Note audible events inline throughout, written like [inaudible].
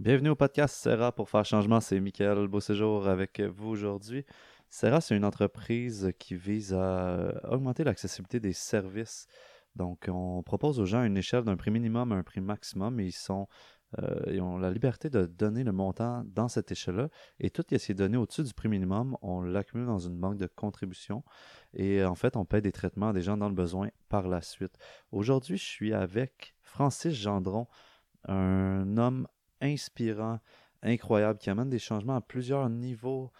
Bienvenue au podcast Serra pour faire changement. C'est Mickaël Beauséjour avec vous aujourd'hui. Serra, c'est une entreprise qui vise à augmenter l'accessibilité des services. Donc, on propose aux gens une échelle d'un prix minimum à un prix maximum et ils sont euh, ils ont la liberté de donner le montant dans cette échelle-là. Et tout ce qui est donné au-dessus du prix minimum, on l'accumule dans une banque de contribution. Et en fait, on paie des traitements à des gens dans le besoin par la suite. Aujourd'hui, je suis avec Francis Gendron, un homme inspirant, incroyable, qui amène des changements à plusieurs niveaux.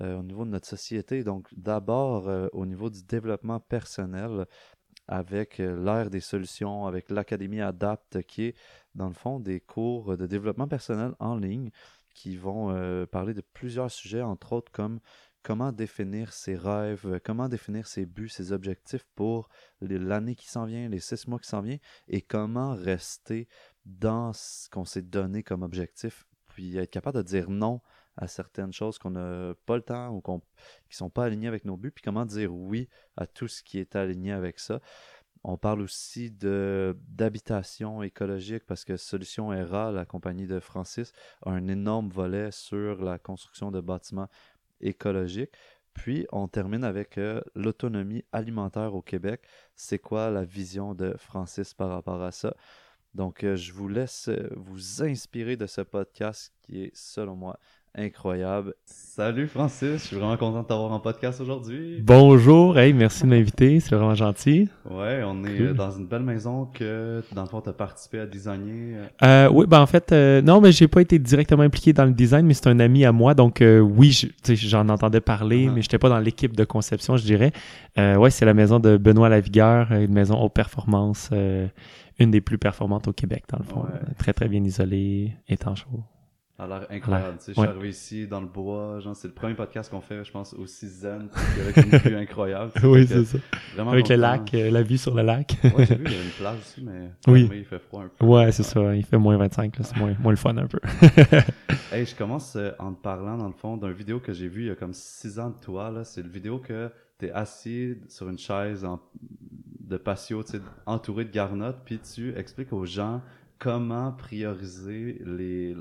Euh, au niveau de notre société. Donc, d'abord, euh, au niveau du développement personnel, avec l'ère des solutions, avec l'Académie Adapt, qui est dans le fond, des cours de développement personnel en ligne qui vont euh, parler de plusieurs sujets, entre autres comme comment définir ses rêves, comment définir ses buts, ses objectifs pour l'année qui s'en vient, les six mois qui s'en viennent, et comment rester dans ce qu'on s'est donné comme objectif, puis être capable de dire non à certaines choses qu'on n'a pas le temps ou qui ne sont pas alignées avec nos buts, puis comment dire oui à tout ce qui est aligné avec ça. On parle aussi d'habitation écologique parce que Solution ERA, la compagnie de Francis, a un énorme volet sur la construction de bâtiments écologiques. Puis on termine avec euh, l'autonomie alimentaire au Québec. C'est quoi la vision de Francis par rapport à ça? Donc euh, je vous laisse euh, vous inspirer de ce podcast qui est, selon moi, incroyable. Salut Francis, je suis vraiment content de t'avoir en podcast aujourd'hui. Bonjour, hey, merci de m'inviter, c'est vraiment gentil. Ouais, on est euh, dans une belle maison que dans le fond tu as participé à designer. Euh. euh, oui, ben en fait, euh, non, mais j'ai pas été directement impliqué dans le design, mais c'est un ami à moi, donc oui, j'en entendais parler, uh-huh. mais j'étais pas dans l'équipe de conception, je dirais. ouais, c'est la maison de Benoît Lavigueur, une maison haute performance, une des plus performantes au Québec dans le fond, très très bien isolée, étanche a l'air incroyable. Je suis arrivé ici dans le bois. Genre, c'est le premier podcast qu'on fait, je pense, aussi zen, avec une vue incroyable. oui, c'est ça. avec le lac, euh, la vue sur le lac. ouais, j'ai vu, il y a une plage aussi, mais [laughs] oui. il fait froid un peu. Ouais, c'est ça. Il fait moins 25, c'est moins, moins le fun un peu. [laughs] hey, je commence euh, en te parlant, dans le fond, d'une vidéo que j'ai vue il y a comme 6 ans de toi. Là. C'est une vidéo que tu es assis sur une chaise de patio, entouré de garnottes, puis tu expliques aux gens comment prioriser les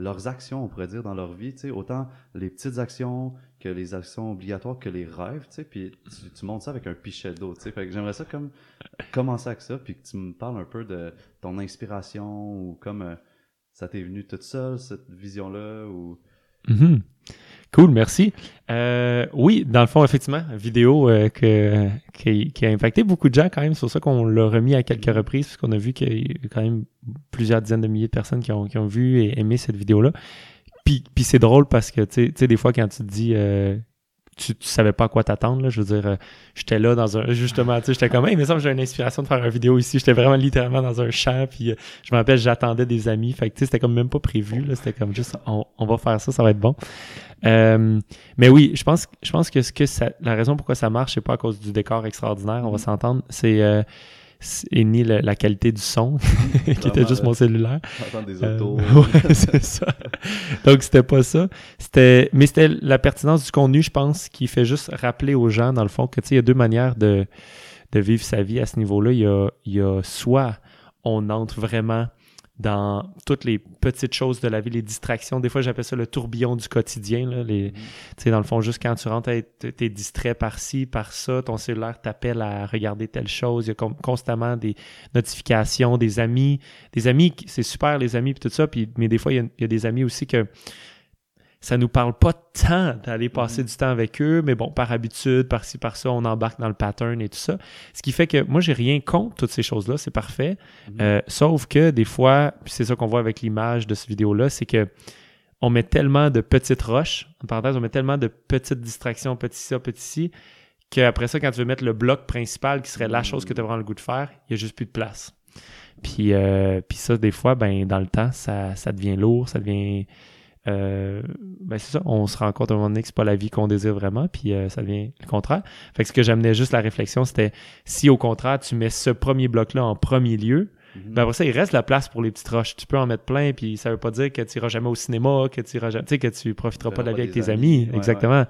leurs actions, on pourrait dire, dans leur vie, tu sais, autant les petites actions que les actions obligatoires que les rêves, tu sais, puis tu, montes ça avec un pichet d'eau, tu sais, fait que j'aimerais ça comme commencer avec ça, puis que tu me parles un peu de ton inspiration ou comme euh, ça t'est venu toute seule, cette vision-là, ou... Mm-hmm. Cool, merci. Euh, oui, dans le fond, effectivement, vidéo euh, que, qui, qui, a impacté beaucoup de gens quand même. C'est pour ça qu'on l'a remis à quelques reprises, puisqu'on a vu qu'il y a quand même plusieurs dizaines de milliers de personnes qui ont, qui ont vu et aimé cette vidéo-là. Puis, puis c'est drôle parce que, tu sais, des fois, quand tu te dis euh, tu, tu savais pas à quoi t'attendre. Je veux dire, euh, j'étais là dans un. Justement, tu sais, j'étais comme, hey, mais ça, j'ai une inspiration de faire une vidéo ici. J'étais vraiment littéralement dans un champ. Puis euh, je me rappelle, j'attendais des amis. Fait que, tu sais, c'était comme même pas prévu. C'était comme juste, on, on, va faire ça, ça va être bon. Euh, mais oui, je pense, je pense que, ce que ça, la raison pourquoi ça marche, c'est pas à cause du décor extraordinaire, on va mm-hmm. s'entendre. C'est et ni la qualité du son, [laughs] qui était juste mon cellulaire. des autos. [laughs] Euh, c'est ça. Donc, c'était pas ça. C'était, mais c'était la pertinence du contenu, je pense, qui fait juste rappeler aux gens, dans le fond, que, tu sais, il y a deux manières de, de vivre sa vie à ce niveau-là. Il y a, il y a soit on entre vraiment dans toutes les petites choses de la vie, les distractions. Des fois, j'appelle ça le tourbillon du quotidien. Là, les, mm. Dans le fond, juste quand tu rentres, tu es distrait par ci, par ça, ton cellulaire t'appelle à regarder telle chose. Il y a constamment des notifications, des amis. Des amis, c'est super, les amis, puis tout ça. Puis, mais des fois, il y, a, il y a des amis aussi que ça nous parle pas tant d'aller passer mm-hmm. du temps avec eux, mais bon, par habitude, par-ci, par-ça, on embarque dans le pattern et tout ça. Ce qui fait que moi, j'ai rien contre toutes ces choses-là, c'est parfait. Mm-hmm. Euh, sauf que des fois, puis c'est ça qu'on voit avec l'image de cette vidéo-là, c'est que on met tellement de petites roches, en parenthèse, on met tellement de petites distractions, petit ça, petit ci, qu'après ça, quand tu veux mettre le bloc principal, qui serait la chose que tu as vraiment le goût de faire, il y a juste plus de place. Puis, euh, puis ça, des fois, ben, dans le temps, ça, ça devient lourd, ça devient euh, ben c'est ça, on se rend compte à un moment donné que c'est pas la vie qu'on désire vraiment, puis euh, ça devient le contraire. Fait que ce que j'amenais juste la réflexion, c'était si au contraire tu mets ce premier bloc-là en premier lieu, mhm. ben après ça, il reste la place pour les petites roches. Tu peux en mettre plein, puis ça veut pas dire que tu iras jamais au cinéma, que tu iras jamais, que tu profiteras pas de la vie avec tes amis, exactement.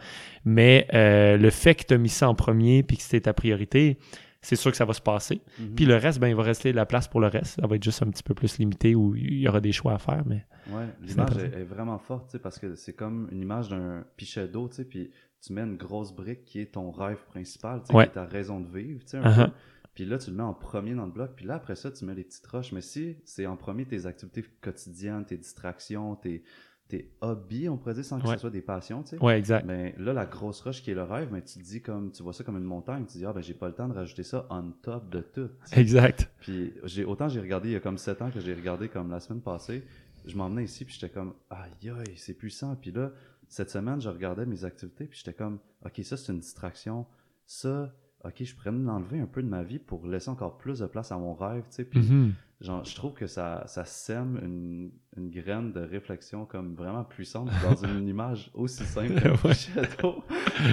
Mais euh, le fait que tu as mis ça en premier, puis que c'était ta priorité, c'est sûr que ça va se passer. Mhm. Puis le reste, ben, il va rester de la place pour le reste. Ça va être juste un petit peu plus limité où il y aura des choix à faire. Mais Ouais, l'image est, est vraiment forte, tu sais, parce que c'est comme une image d'un pichet d'eau, tu sais, puis tu mets une grosse brique qui est ton rêve principal, tu sais, Ouais. qui est ta raison de vivre, tu sais, un Uh-huh. peu. Puis là, tu le mets en premier dans le bloc, puis là, après ça, tu mets les petites roches. Mais si c'est en premier tes activités quotidiennes, tes distractions, tes, tes hobbies, on pourrait dire, sans que Ouais. ce soit des passions, tu sais. ouais, exact. Mais là, la grosse roche qui est le rêve, mais tu te dis comme, tu vois ça comme une montagne, tu te dis, ah ben j'ai pas le temps de rajouter ça on top de tout. Exact. Puis j'ai autant j'ai regardé il y a comme 7 ans que j'ai regardé comme la semaine passée. Je m'emmenais ici puis j'étais comme aïe aïe, c'est puissant. Puis là, cette semaine, je regardais mes activités puis j'étais comme OK, ça c'est une distraction. Ça OK, je pourrais l'enlever un peu de ma vie pour laisser encore plus de place à mon rêve, tu sais. Puis Mhm. Genre, je trouve que ça, ça sème une, une graine de réflexion comme vraiment puissante dans une [laughs] image aussi simple [laughs] que Ouais. Shadow,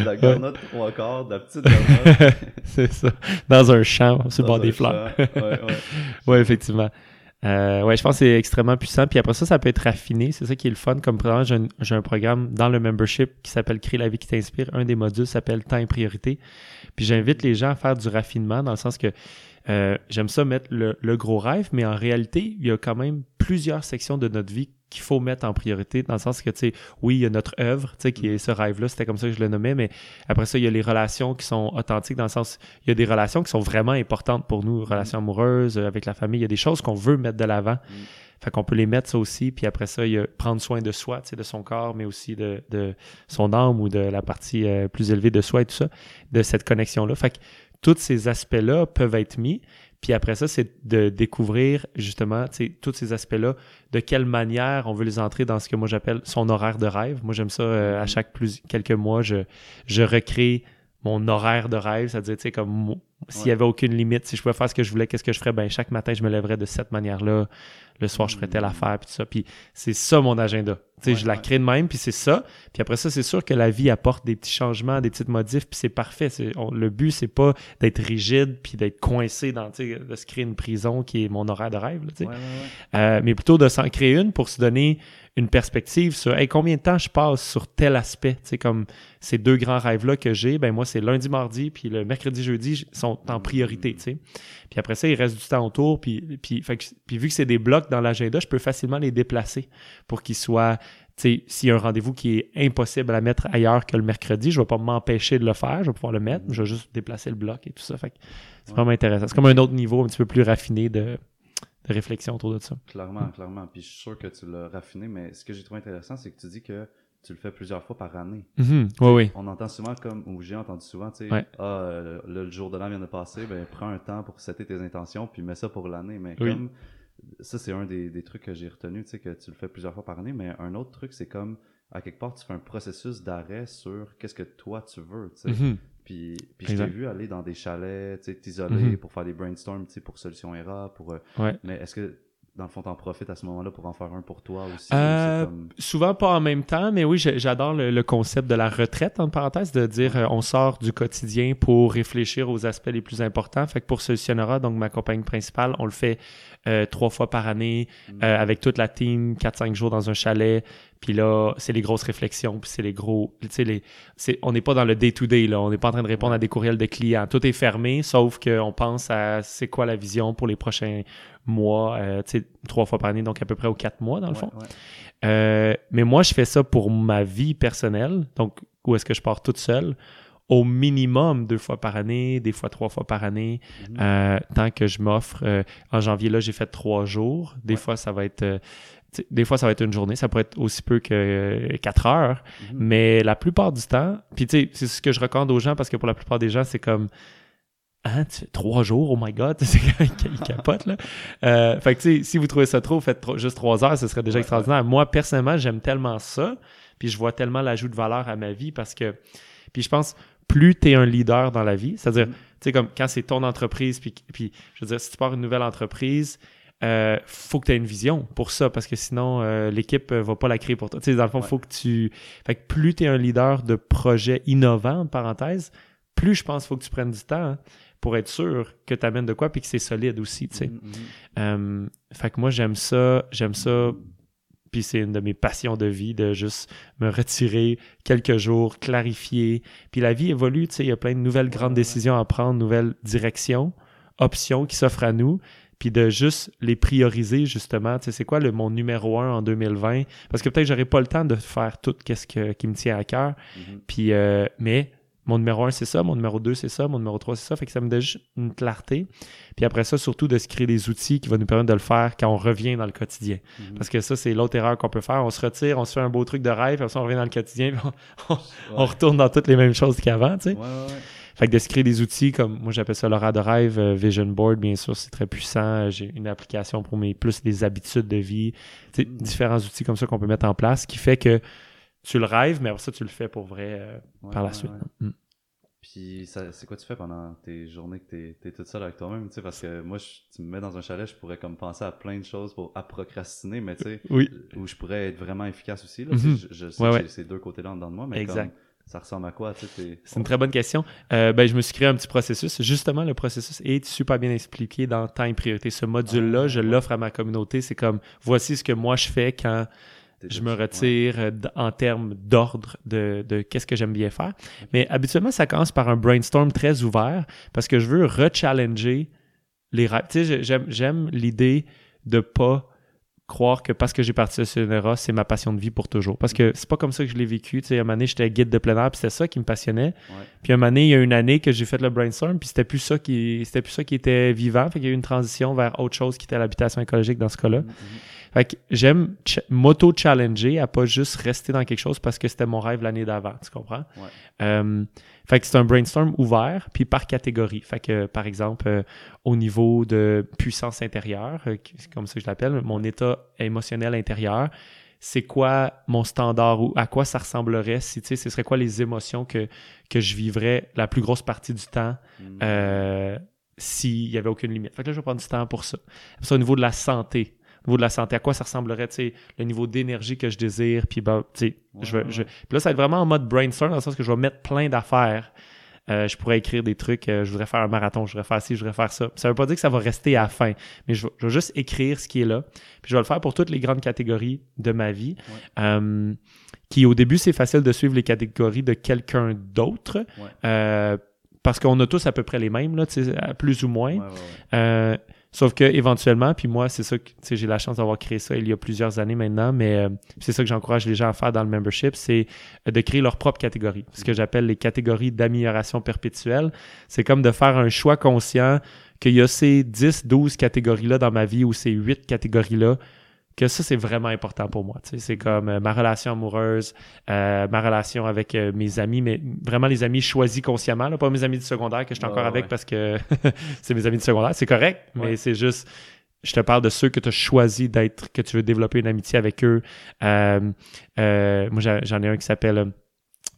la garnotte trois quarts, de la petite garnotte. [laughs] c'est ça. Dans un champ, sur le bord des fleurs. champ. Ouais, ouais. Oui, effectivement. Euh, ouais, je pense que c'est extrêmement puissant. Puis après ça, ça peut être raffiné. C'est ça qui est le fun. Comme présentement, j'ai un, j'ai un programme dans le membership qui s'appelle Crée la vie qui t'inspire. Un des modules s'appelle Temps et priorité. Puis j'invite les gens à faire du raffinement dans le sens que euh, j'aime ça mettre le, le gros rêve, mais en réalité, il y a quand même plusieurs sections de notre vie qu'il faut mettre en priorité, dans le sens que, tu sais, oui, il y a notre œuvre, tu sais, qui est ce rêve-là, c'était comme ça que je le nommais, mais après ça, il y a les relations qui sont authentiques, dans le sens, il y a des relations qui sont vraiment importantes pour nous, relations amoureuses, euh, avec la famille, il y a des choses qu'on veut mettre de l'avant. Fait qu'on peut les mettre ça aussi, puis après ça, il y a prendre soin de soi, tu sais, de son corps, mais aussi de, de son âme ou de la partie euh, plus élevée de soi et tout ça, de cette connexion-là. Fait que tous ces aspects-là peuvent être mis. Puis après ça, c'est de découvrir justement tous ces aspects-là, de quelle manière on veut les entrer dans ce que moi j'appelle son horaire de rêve. Moi, j'aime ça euh, à chaque plus, quelques mois, je, je recrée mon horaire de rêve, c'est-à-dire, tu sais, comme s'il n'y Ouais. avait aucune limite, si je pouvais faire ce que je voulais, qu'est-ce que je ferais? Ben, chaque matin, je me lèverais de cette manière-là. Le soir, je ferais telle Mm. affaire, puis tout ça. Puis c'est ça mon agenda. Tu sais, Ouais, je la ouais. crée de même, puis c'est ça. Puis après ça, c'est sûr que la vie apporte des petits changements, des petites modifs, puis c'est parfait. On- le but, c'est pas d'être rigide, puis d'être coincé dans, tu sais, de se créer une prison qui est mon horaire de rêve, là, ouais. Euh, mais plutôt de s'en créer une pour se donner une perspective sur hey, combien de temps je passe sur tel aspect? Tu sais, comme ces deux grands rêves-là que j'ai, ben moi, c'est lundi, mardi, puis le mercredi, jeudi sont en priorité. Puis après ça, il reste du temps autour. Puis, puis, fait que- puis vu que c'est des blocs dans l'agenda, je peux facilement les déplacer pour qu'ils soient. Tu sais, s'il y a un rendez-vous qui est impossible à mettre ailleurs que le mercredi, je ne vais pas m'empêcher de le faire, je vais pouvoir le mettre, je vais juste déplacer le bloc et tout ça. Fait que c'est Ouais. vraiment intéressant. C'est comme un autre niveau un petit peu plus raffiné de, de réflexion autour de ça. Clairement, clairement. Puis je suis sûr que tu l'as raffiné, mais ce que j'ai trouvé intéressant, c'est que tu dis que tu le fais plusieurs fois par année. Mhm. Oui, oui. On entend souvent comme, ou j'ai entendu souvent, tu sais, Ouais. ah, euh, le, le jour de l'an vient de passer, ben prends un temps pour setter tes intentions, puis mets ça pour l'année. Mais Oui. comme, ça c'est un des, des trucs que j'ai retenu, tu sais, que tu le fais plusieurs fois par année, mais un autre truc, c'est comme, à quelque part, tu fais un processus d'arrêt sur qu'est-ce que toi tu veux, tu sais. Mhm. Puis, puis je t'ai vu aller dans des chalets, tu sais, t'isoler Mhm. pour faire des brainstorms, tu sais, pour Solution ERA, pour... euh, Ouais. Mais est-ce que, dans le fond, t'en profites à ce moment-là pour en faire un pour toi aussi? Euh, comme- Souvent pas en même temps, mais oui, j'adore le, le concept de la retraite, entre parenthèses, de dire euh, on sort du quotidien pour réfléchir aux aspects les plus importants. Fait que pour Solutionnera, donc ma compagnie principale, on le fait euh, trois fois par année Mm. euh, avec toute la team, 4-5 jours dans un chalet. Puis là, c'est les grosses réflexions, puis c'est les gros... Tu sais, les, c'est- on n'est pas dans le day-to-day, là. On n'est pas en train de répondre à des courriels de clients. Tout est fermé, sauf qu'on pense à c'est quoi la vision pour les prochains mois, euh, tu sais, trois fois par année, donc à peu près aux quatre mois, dans le Ouais, fond. ouais. Euh, mais moi, je fais ça pour ma vie personnelle, donc où est-ce que je pars toute seule, au minimum deux fois par année, des fois trois fois par année, Mhm. euh, tant que je m'offre. en janvier, là, j'ai fait trois jours. Des Ouais. fois, ça va être... des fois, ça va être une journée, ça pourrait être aussi peu que quatre heures, Mhm. mais la plupart du temps, puis tu sais, c'est ce que je recommande aux gens parce que pour la plupart des gens, c'est comme Hein, tu fais trois jours, oh my god, c'est ils capotent là. Euh, fait que tu sais, si vous trouvez ça trop, faites tro- juste trois heures, ce serait déjà extraordinaire. Moi, personnellement, j'aime tellement ça, puis je vois tellement l'ajout de valeur à ma vie parce que, puis je pense, plus tu es un leader dans la vie, c'est-à-dire, Mm. tu sais, comme quand c'est ton entreprise, puis, puis je veux dire, si tu pars une nouvelle entreprise, euh, faut que tu aies une vision pour ça parce que sinon euh, l'équipe euh, va pas la créer pour toi. Tu sais, dans le fond, Ouais. faut que tu fait que plus tu es un leader de projets innovants entre parenthèses, plus je pense qu'il faut que tu prennes du temps hein, pour être sûr que tu amènes de quoi puis que c'est solide aussi, tu sais. Mhm, mhm. Euh, fait que moi j'aime ça, j'aime ça puis c'est une de mes passions de vie de juste me retirer quelques jours, clarifier. Puis la vie évolue, tu sais, il y a plein de nouvelles grandes décisions à prendre, nouvelles directions, options qui s'offrent à nous puis de juste les prioriser justement. Tu sais, c'est quoi le, mon numéro un en 2020? Parce que peut-être que j'aurais pas le temps de faire tout ce qui me tient à cœur. Mhm. Puis, euh, mais mon numéro un, c'est ça, mon numéro deux, c'est ça, mon numéro trois, c'est ça. Fait que ça me donne juste une clarté. Puis après ça, surtout de se créer des outils qui vont nous permettre de le faire quand on revient dans le quotidien. Mhm. Parce que ça, c'est l'autre erreur qu'on peut faire. On se retire, on se fait un beau truc de rêve, puis on revient dans le quotidien, puis on, on- on Ouais. retourne dans toutes les mêmes choses qu'avant, tu sais. Ouais, ouais. Fait que de se créer des outils comme, moi j'appelle ça l'aura de rêve, euh, Vision Board, bien sûr, c'est très puissant. Euh, J'ai une application pour mes plus des habitudes de vie. Tu sais, Mm. différents outils comme ça qu'on peut mettre en place qui fait que tu le rêves, mais après ça, tu le fais pour vrai euh, Ouais, par la ouais, suite. ouais. Mm. Puis, c'est quoi tu fais pendant tes journées que t'es, t'es toute seule avec toi-même, tu sais, parce que moi, je- tu me mets dans un chalet, je pourrais comme penser à plein de choses pour à procrastiner, mais tu sais, Oui. où je pourrais être vraiment efficace aussi, là, Mhm. je, je sais que ces deux côtés-là en dedans de moi, mais Exact. comme, ça ressemble à quoi, tu sais, C'est une très bonne question. Euh, ben, je me suis créé un petit processus. Justement, le processus est super bien expliqué dans et Priorité. Ce module-là, je l'offre à ma communauté. C'est comme, voici ce que moi je fais quand je me retire euh, en termes d'ordre de, de qu'est-ce que j'aime bien faire. Mais habituellement, ça commence par un brainstorm très ouvert parce que je veux rechallenger les rêves. Tu sais, j'ai- j'aime, j'aime l'idée de pas croire que parce que j'ai parti de Sonora, c'est ma passion de vie pour toujours. Parce que c'est pas comme ça que je l'ai vécu. Tu sais, à un moment donné, j'étais guide de plein air, puis c'était ça qui me passionnait. Ouais. Puis à un moment donné, il y a une année que j'ai fait le brainstorm, puis c'était plus ça qui c'était plus ça qui était vivant. Fait qu'il y a eu une transition vers autre chose qui était l'habitation écologique dans ce cas-là. Mhm, mhm. Fait que j'aime ch- m'auto-challenger à pas juste rester dans quelque chose parce que c'était mon rêve l'année d'avant, tu comprends? Ouais. Euh, fait que c'est un brainstorm ouvert, puis par catégorie. Fait que, par exemple, euh, au niveau de puissance intérieure, euh, c'est comme ça que je l'appelle, mon état émotionnel intérieur, c'est quoi mon standard ou à quoi ça ressemblerait si, tu sais, ce serait quoi les émotions que, que je vivrais la plus grosse partie du temps euh, s'il n'y avait aucune limite. Fait que là, je vais prendre du temps pour ça. Après ça, au niveau de la santé, niveau de la santé, à quoi ça ressemblerait, tu sais, le niveau d'énergie que je désire, puis ben, tu sais, Ouais, je je- puis là, ça va être vraiment en mode brainstorm, dans le sens que je vais mettre plein d'affaires. Euh, je pourrais écrire des trucs, euh, je voudrais faire un marathon, je voudrais faire ci, je voudrais faire ça. Ça veut pas dire que ça va rester à la fin, mais je vais, je vais juste écrire ce qui est là. Puis je vais le faire pour toutes les grandes catégories de ma vie. Euh, qui au début, c'est facile de suivre les catégories de quelqu'un d'autre. Ouais. Parce qu'on a tous à peu près les mêmes, là, tu sais, à plus ou moins. Ouais, sauf que éventuellement, puis moi, c'est ça que j'ai la chance d'avoir créé ça il y a plusieurs années maintenant, mais euh, c'est ça que j'encourage les gens à faire dans le membership, c'est euh, de créer leur propre catégorie. Ce que j'appelle les catégories d'amélioration perpétuelle. C'est comme de faire un choix conscient qu'il y a ces 10, 12 catégories-là dans ma vie ou ces 8 catégories-là que ça, c'est vraiment important pour moi. tu sais. C'est comme euh, ma relation amoureuse, euh, ma relation avec euh, mes amis, mais vraiment les amis choisis consciemment, là, pas mes amis du secondaire que je suis encore avec ouais. parce que [laughs] c'est mes amis du secondaire. C'est correct, mais Ouais. c'est juste, je te parle de ceux que tu as choisi d'être, que tu veux développer une amitié avec eux. Euh, euh, moi, j'en ai un qui s'appelle...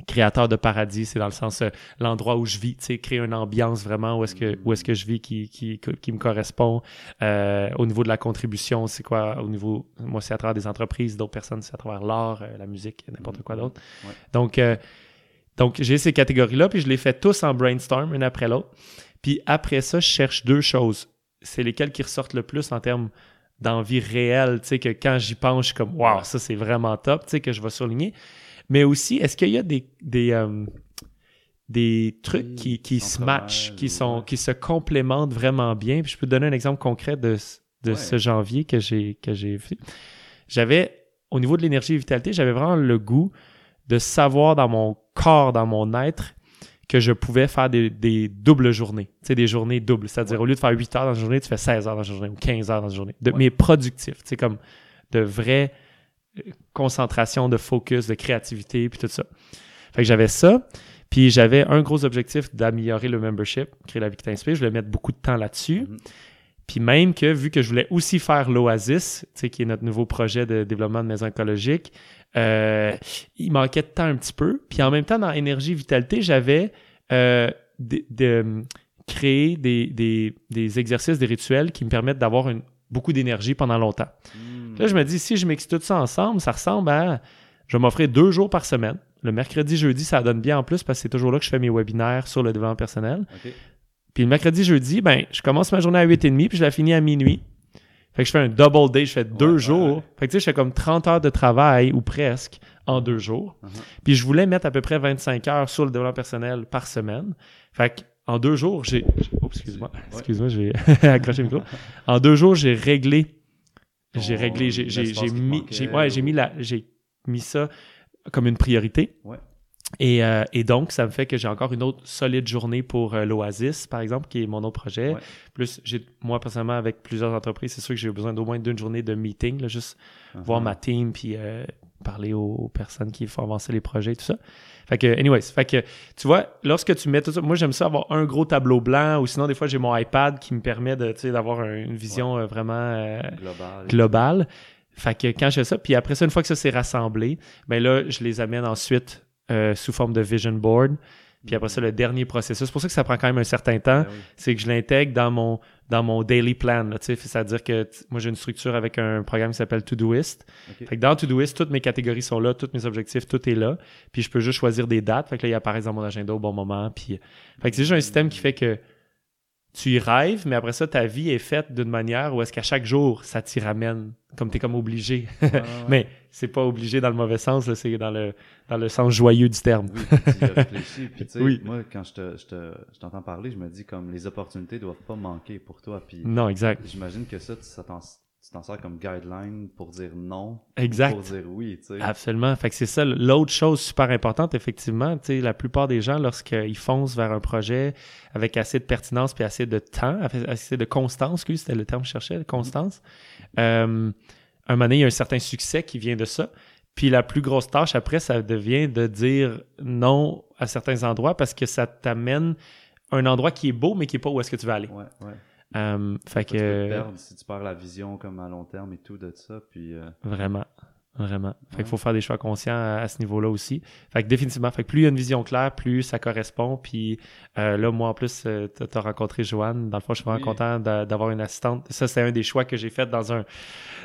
créateur de paradis, c'est dans le sens euh, l'endroit où je vis, tu sais, créer une ambiance vraiment où est-ce que où est-ce que je vis qui, qui, qui me correspond. Euh, au niveau de la contribution, c'est quoi au niveau moi c'est à travers des entreprises, d'autres personnes c'est à travers l'art, euh, la musique, n'importe quoi d'autre. Ouais. Donc donc j'ai ces catégories là puis je les fais tous en brainstorm une après l'autre. Puis après ça, je cherche deux choses. C'est lesquelles qui ressortent le plus en termes d'envie réelle, tu sais, que quand j'y pense, je suis comme, waouh, ça c'est vraiment top, tu sais, que je vais souligner. Mais aussi, est-ce qu'il y a des, des, euh, des trucs Oui, qui, qui se matchent, qui, ouais. sont, qui se complémentent vraiment bien? Puis je peux te donner un exemple concret de, ce- de Ouais. ce janvier que j'ai que j'ai fait. J'avais, au niveau de l'énergie et vitalité, j'avais vraiment le goût de savoir dans mon corps, dans mon être, que je pouvais faire des, des doubles journées. Tu sais, des journées doubles. C'est-à-dire, Ouais. au lieu de faire 8 heures dans une journée, tu fais 16 heures dans une journée ou 15 heures dans une journée. De. Mais productif. Tu sais, comme de vraie euh, concentration, de focus, de créativité, puis tout ça. Fait que j'avais ça. Puis j'avais un gros objectif d'améliorer le membership, créer la vie qui t'inspire. Je voulais mettre beaucoup de temps là-dessus. Mhm. Puis même que, vu que je voulais aussi faire l'Oasis, qui est notre nouveau projet de développement de maison écologique, euh, il manquait de temps un petit peu. Puis en même temps, dans Énergie Vitalité, j'avais euh, de, de- créé des, des- des exercices, des rituels qui me permettent d'avoir beaucoup d'énergie pendant longtemps. Mhm. Là, je me dis, si je mixe tout ça ensemble, ça ressemble à. Je vais m'offrir deux jours par semaine. Le mercredi, jeudi, ça donne bien en plus parce que c'est toujours là que je fais mes webinaires sur le développement personnel. Puis le mercredi, jeudi, ben, je commence ma journée à 8h30 puis je la finis à minuit. Fait que je fais un double day, je fais deux Ouais, jours. ouais. Fait que tu sais, je fais comme 30 heures de travail ou presque en deux jours. Mhm. Puis je voulais mettre à peu près 25 heures sur le développement personnel par semaine. Fait que en deux jours, j'ai. Excuse-moi. Excuse-moi, j'ai [laughs] accroché le micro. En deux jours, j'ai réglé. J'ai réglé. J'ai mis. ouais, mis, la- j'ai mis ça comme une priorité. Ouais. Et, euh, et donc, ça me fait que j'ai encore une autre solide journée pour euh, l'Oasis, par exemple, qui est mon autre projet. Ouais. Plus, j'ai, moi, personnellement, avec plusieurs entreprises, c'est sûr que j'ai besoin d'au moins d'une journée de meeting, là, juste voir Mhm. ma team, puis euh, parler aux, aux personnes qui font avancer les projets, tout ça. Fait que, anyways, fait que, tu vois, lorsque tu mets tout ça, moi, j'aime ça avoir un gros tableau blanc, ou sinon, des fois, j'ai mon iPad qui me permet d'avoir un- une vision euh, vraiment euh, Global. globale. Fait que quand je fais ça, puis après ça, une fois que ça s'est rassemblé, ben là, je les amène ensuite euh, sous forme de vision board. Puis après ça, le dernier processus, c'est pour ça que ça prend quand même un certain temps, Ben oui. c'est que je l'intègre dans mon, dans mon daily plan. C'est-à-dire que moi, j'ai une structure avec un programme qui s'appelle Todoist. Ok. Fait que dans Todoist, toutes mes catégories sont là, tous mes objectifs, tout est là. Puis je peux juste choisir des dates. Fait que là, ils apparaissent dans mon agenda au bon moment. Puis, fait que c'est juste un système qui fait que tu y rêves, mais après ça, ta vie est faite d'une manière où est-ce qu'à chaque jour, ça t'y ramène, comme t'es comme obligé. Ouais, [laughs] ouais. mais c'est pas obligé dans le mauvais sens, là, c'est dans le, dans le sens joyeux du terme. Oui, puis tu y as réfléchi. Puis tu sais, Oui. moi, quand je te- je te- je t'entends parler, je me dis comme les opportunités doivent pas manquer pour toi. Puis Non, exact. j'imagine que ça, tu ça t'en tu t'en sers comme guideline pour dire non, Exact. pour dire oui, tu sais. Absolument. Fait que c'est ça. L'autre chose super importante, effectivement, tu sais, la plupart des gens, lorsqu'ils foncent vers un projet avec assez de pertinence puis assez de temps, assez de constance, excuse, c'était le terme que je cherchais, de constance, euh, un moment donné, il y a un certain succès qui vient de ça. Puis la plus grosse tâche après, ça devient de dire non à certains endroits parce que ça t'amène à un endroit qui est beau, mais qui est pas où est-ce que tu vas aller. Ouais, ouais. Euh, fait Tu peux te que perdre si tu perds la vision comme à long terme et tout de ça. Puis euh, Vraiment. Vraiment. Fait qu'il faut faire des choix conscients à, à ce niveau-là aussi. Fait que définitivement, fait que plus il y a une vision claire, plus ça correspond. Puis euh, là, moi, en plus, euh, t'as t'as rencontré Joanne. Dans le fond, je suis vraiment Oui. content d'a- d'avoir une assistante. Ça, c'est un des choix que j'ai fait dans un,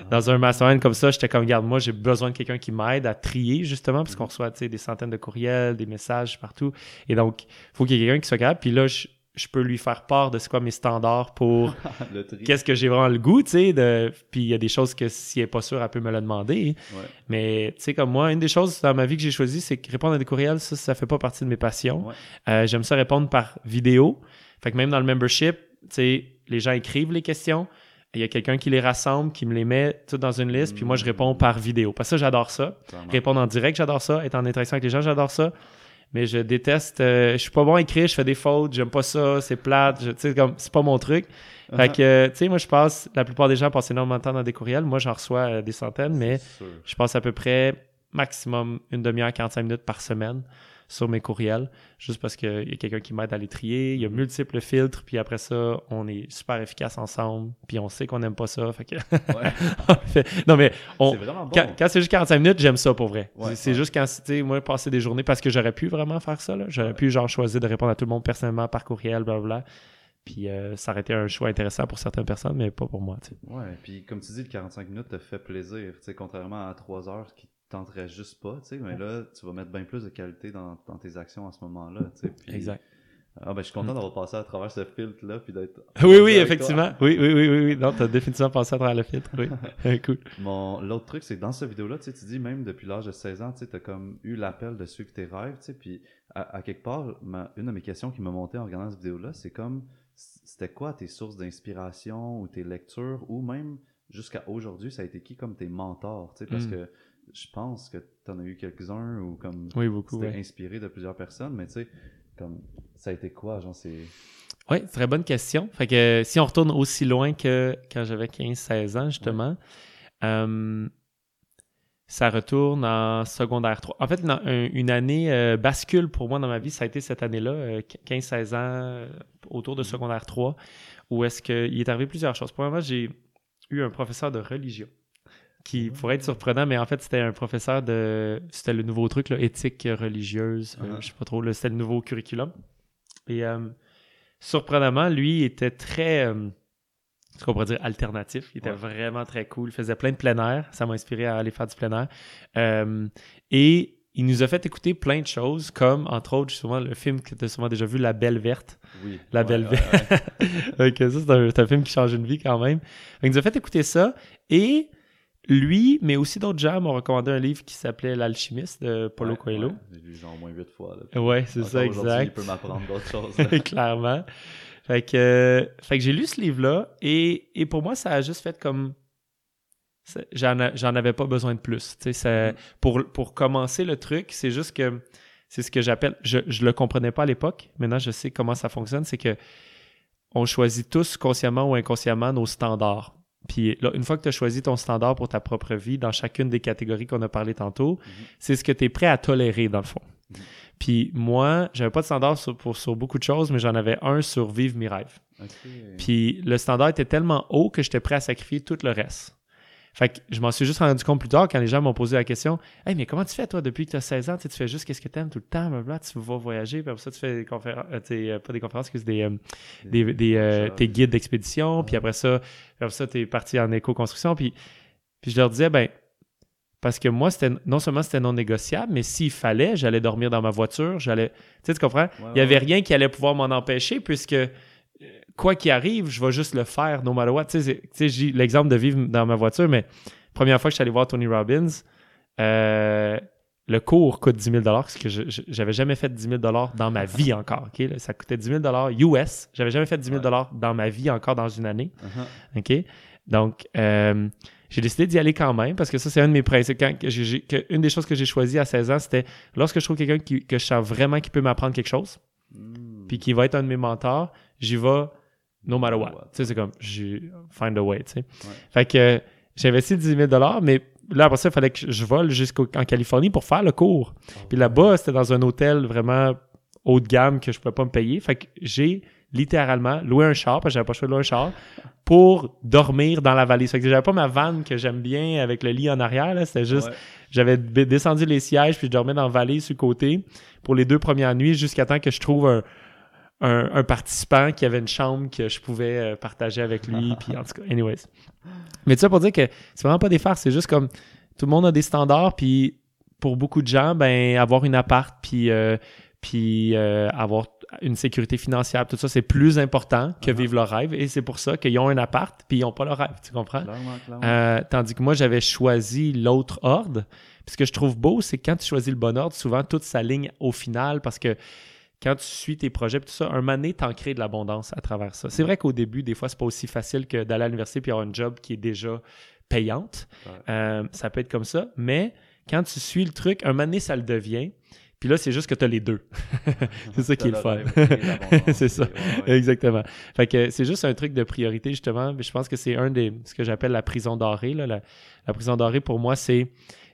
Ah. dans un mastermind comme ça. J'étais comme, regarde, moi, j'ai besoin de quelqu'un qui m'aide à trier, justement, parce qu'on reçoit, tu des centaines de courriels, des messages partout. Et donc, il faut qu'il y ait quelqu'un qui soit capable. Puis là, je, je peux lui faire part de c'est quoi mes standards pour [laughs] qu'est-ce que j'ai vraiment le goût, tu sais, de... puis il y a des choses que si elle est pas sûre, elle peut me le demander. Ouais, Mais tu sais, comme moi, une des choses dans ma vie que j'ai choisi, c'est que répondre à des courriels, ça, ça fait pas partie de mes passions. ouais. Euh, J'aime ça répondre par vidéo. Fait que même dans le membership, tu sais, les gens écrivent les questions. Il y a quelqu'un qui les rassemble, qui me les met tout dans une liste, puis moi, je réponds par vidéo. Parce que ça, j'adore ça. Répondre en direct, j'adore ça. Être en interaction avec les gens, j'adore ça. Mais je déteste. euh, je suis pas bon à écrire, je fais des fautes, j'aime pas ça, c'est plate. Tu sais, comme, c'est pas mon truc. Fait que, tu sais, moi, je passe. La plupart des gens passent énormément de temps dans des courriels. Moi, j'en reçois euh, des centaines, mais je passe à peu près maximum une demi-heure, 45 minutes par semaine sur mes courriels, juste parce qu'il y a quelqu'un qui m'aide à les trier. Il y a multiples filtres, puis après ça, on est super efficace ensemble, puis on sait qu'on n'aime pas ça. Fait que... Ouais. [laughs] non, mais on... C'est vraiment bon. quand, quand c'est juste 45 minutes, j'aime ça pour vrai. Ouais, c'est ouais. juste quand, tu moi, passer des journées, parce que j'aurais pu vraiment faire ça. J'aurais pu, genre, choisir de répondre à tout le monde personnellement par courriel, blablabla. Puis euh, ça aurait été un choix intéressant pour certaines personnes, mais pas pour moi. tu sais. Ouais, puis comme tu dis, le 45 minutes te fait plaisir, tu sais, contrairement à 3 heures qui tenterait juste pas, tu sais, mais là, tu vas mettre bien plus de qualité dans, dans tes actions à ce moment-là, tu sais. puis- Exact. Ah ben, je suis content d'avoir passé à travers ce filtre-là, puis d'être... [laughs] Oui, oui, effectivement. Oui, oui, oui, oui, oui. Non, t'as définitivement passé à travers le filtre. Oui. [laughs] [laughs] Cool. Mon l'autre truc c'est que dans cette vidéo là tu sais tu dis même depuis l'âge de 16 ans tu sais t'as comme eu l'appel de suivre tes rêves tu sais puis à, à quelque part ma- une de mes questions qui m'a monté en regardant cette vidéo là c'est comme c'était quoi tes sources d'inspiration ou tes lectures ou même jusqu'à aujourd'hui ça a été qui comme tes mentors tu sais parce Mm. que je pense que t'en as eu quelques-uns ou comme Oui, beaucoup. c'était Oui, inspiré de plusieurs personnes mais tu sais comme ça a été quoi genre c'est ouais, très bonne question. Fait que euh, si on retourne aussi loin que quand j'avais 15-16 ans, justement, euh, ça retourne en secondaire 3. En fait, un- une année euh, bascule pour moi dans ma vie, ça a été cette année-là, euh, 15-16 ans, autour de secondaire 3, où est-ce qu'il est arrivé plusieurs choses. Premièrement, j'ai eu un professeur de religion qui pourrait être surprenant, mais en fait, c'était un professeur de... C'était le nouveau truc, là, éthique religieuse, euh, Uh-huh. je sais pas trop, c'était le nouveau curriculum. Et euh, surprenamment, lui était très... euh, ce qu'on pourrait dire alternatif. Il était Ouais. vraiment très cool. Il faisait plein de plein air. Ça m'a inspiré à aller faire du plein air. Euh, et il nous a fait écouter plein de choses, comme, entre autres, justement, le film que tu as souvent déjà vu, La Belle Verte. Oui. La Ouais, Belle Verte. ouais. [laughs] Ok, ça, c'est un, c'est un film qui change une vie quand même. Il nous a fait écouter ça. Et lui, mais aussi d'autres gens m'ont recommandé un livre qui s'appelait L'Alchimiste de Paulo Ouais, Coelho. ouais. J'ai lu genre au moins huit fois. là. Ouais, c'est ça, aujourd'hui, Il exact. peut m'apprendre d'autres [laughs] choses. Clairement. Fait que, euh, fait que j'ai lu ce livre-là et, et pour moi, ça a juste fait comme. J'en avais pas besoin de plus. Tu sais, ça- Mhm. pour, pour commencer le truc, c'est juste que c'est ce que j'appelle. Je, je le comprenais pas à l'époque. Maintenant, je sais comment ça fonctionne. C'est que on choisit tous consciemment ou inconsciemment nos standards. Puis là, une fois que tu as choisi ton standard pour ta propre vie dans chacune des catégories qu'on a parlé tantôt, c'est ce que tu es prêt à tolérer dans le fond. Mhm. Puis moi, j'avais pas de standard sur, pour, sur beaucoup de choses, mais j'en avais un sur vivre mes rêves. Puis le standard était tellement haut que j'étais prêt à sacrifier tout le reste. Fait que je m'en suis juste rendu compte plus tard quand les gens m'ont posé la question Hey, mais comment tu fais toi depuis que tu as 16 ans? Tu sais, tu fais juste qu'est-ce que tu aimes tout le temps, blablabla, tu vas voyager, puis après ça, tu fais des conférences, euh, euh, pas des conférences, des, euh, des, des, euh, workshops. tes guides d'expédition, puis après ça, après ça, tu es parti en éco-construction. Puis, puis je leur disais, ben, parce que moi, c'était non seulement c'était non négociable, mais s'il fallait, j'allais dormir dans ma voiture, j'allais. Tu sais, tu comprends? Ouais, Il n'y avait ouais. rien qui allait pouvoir m'en empêcher, puisque euh, quoi qu'il arrive, je vais juste le faire, no matter what. Tu sais, j'ai l'exemple de vivre dans ma voiture, mais première fois que je suis allé voir Tony Robbins, euh, le cours coûte 10 000 parce que j'avais jamais fait 10 000 dans ma vie encore. Là, ça coûtait 10 000 US. J'avais jamais fait 10 000 dans ma vie encore dans une année. Uh-huh. Donc, euh, j'ai décidé d'y aller quand même parce que ça, c'est un de mes principes. Quand, que j'ai- j'ai- que- une des choses que j'ai choisies à 16 ans, c'était lorsque je trouve quelqu'un que je sens vraiment qui peut m'apprendre quelque chose, Mm. puis qui va être un de mes mentors, j'y vais no matter what. What. Tu sais, c'est comme, j'ai find a way, tu sais. Ouais. Fait que j'ai investi 10 000 mais là, après ça, il fallait que je vole jusqu'en Californie pour faire le cours. Puis là-bas, c'était dans un hôtel vraiment haut de gamme que je pouvais pas me payer. Fait que j'ai littéralement loué un char, parce que j'avais pas le choix de louer un char, pour dormir dans la valise. Fait que j'avais pas ma vanne que j'aime bien avec le lit en arrière, là. C'était juste, Ouais. j'avais descendu les sièges, puis je dormais dans la valise sur le côté pour les deux premières nuits jusqu'à temps que je trouve un, un, un participant qui avait une chambre que je pouvais euh, partager avec lui. [laughs] puis en tout cas, anyways. Mais tout ça pour dire que c'est vraiment pas des farces, c'est juste comme tout le monde a des standards, puis pour beaucoup de gens, ben avoir une appart, puis euh, puis euh, avoir une sécurité financière, tout ça, c'est plus important que Uh-huh. vivre leur rêve. Et c'est pour ça qu'ils ont un appart, puis ils n'ont pas leur rêve, tu comprends? Clairement, clairement. Euh, tandis que moi, j'avais choisi l'autre ordre. Puis ce que je trouve beau, c'est que quand tu choisis le bon ordre, souvent tout s'aligne au final parce que quand tu suis tes projets, tout ça, un moment donné, t'en crées de l'abondance à travers ça. C'est vrai qu'au début, des fois, c'est pas aussi facile que d'aller à l'université puis avoir un job qui est déjà payante. Ouais. Euh, ça peut être comme ça, mais quand tu suis le truc, un moment donné, ça le devient. Puis là, c'est juste que tu as les deux. [laughs] c'est ça qui est le fun. [laughs] c'est ça. et- ouais, ouais. Exactement. Fait que c'est juste un truc de priorité, justement. Mais je pense que c'est un des ce que j'appelle la prison dorée. là. La, la prison dorée, pour moi, c'est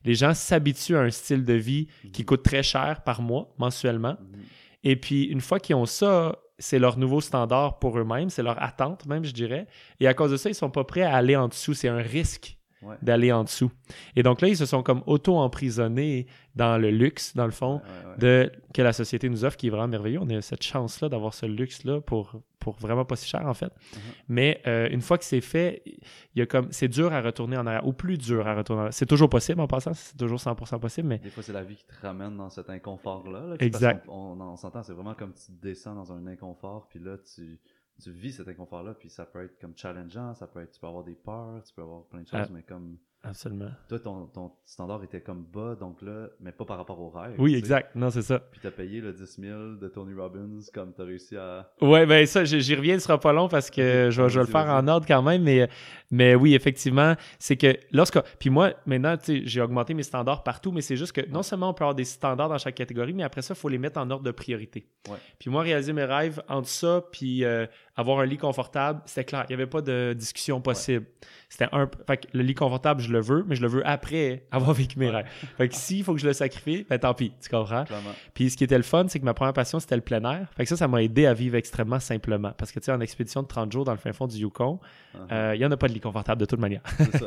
les gens s'habituent à un style de vie qui coûte très cher par mois, mensuellement. Mhm. Et puis, une fois qu'ils ont ça, c'est leur nouveau standard pour eux-mêmes, c'est leur attente même, je dirais. Et à cause de ça, ils sont pas prêts à aller en dessous. C'est un risque Ouais. d'aller en dessous. Et donc là, ils se sont comme auto-emprisonnés dans le luxe, dans le fond, Ouais, ouais. de, que la société nous offre, qui est vraiment merveilleux. On a cette chance-là d'avoir ce luxe-là pour, pour vraiment pas si cher, en fait. Mhm. Mais euh, une fois que c'est fait, il y a comme c'est dur à retourner en arrière, ou plus dur à retourner en arrière. C'est toujours possible en passant, c'est toujours 100% possible, mais Des fois, c'est la vie qui te ramène dans cet inconfort-là. là, Exact. parce qu'on- On, on s'entend, c'est vraiment comme tu descends dans un inconfort, puis là, tu, tu vis cet inconfort-là, puis ça peut être comme challengeant, ça peut être, tu peux avoir des peurs, tu peux avoir plein de choses, Ah. mais comme absolument. toi, ton, ton standard était comme bas, donc là, mais pas par rapport au rêve. Oui, sais. exact. Non, c'est ça. Puis t'as payé le 10 000 de Tony Robbins, comme t'as réussi à. Ouais, ben ça, j'y reviens, ce sera pas long parce que je, vais- je vais le faire en ordre quand même, mais, mais oui, effectivement, c'est que lorsque. Puis moi, maintenant, tu sais, j'ai augmenté mes standards partout, mais c'est juste que non seulement on peut avoir des standards dans chaque catégorie, mais après ça, il faut les mettre en ordre de priorité. Ouais. Puis moi, réaliser mes rêves entre ça, puis euh, avoir un lit confortable, c'était clair. Il n'y avait pas de discussion possible. C'était un. Fait que le lit confortable, je le veux, mais je le veux après avoir vécu mes Ouais. rêves. Fait que s'il faut que je le sacrifie, ben tant pis, tu comprends? Clairement. Puis ce qui était le fun, c'est que ma première passion, c'était le plein air. Fait que ça, ça m'a aidé à vivre extrêmement simplement. Parce que, tu sais, en expédition de 30 jours dans le fin fond du Yukon, Uh-huh. euh, il n'y en a pas de lit confortable de toute manière. C'est ça,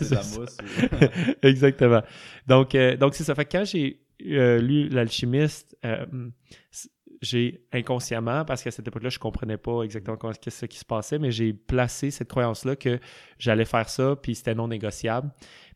c'est la [laughs] mousse. ou- [laughs] Exactement. Donc, euh, donc c'est ça. Fait que quand j'ai euh, lu L'Alchimiste, j'ai inconsciemment, parce qu'à cette époque-là, je comprenais pas exactement ce qui se passait, mais j'ai placé cette croyance-là que j'allais faire ça, puis c'était non négociable.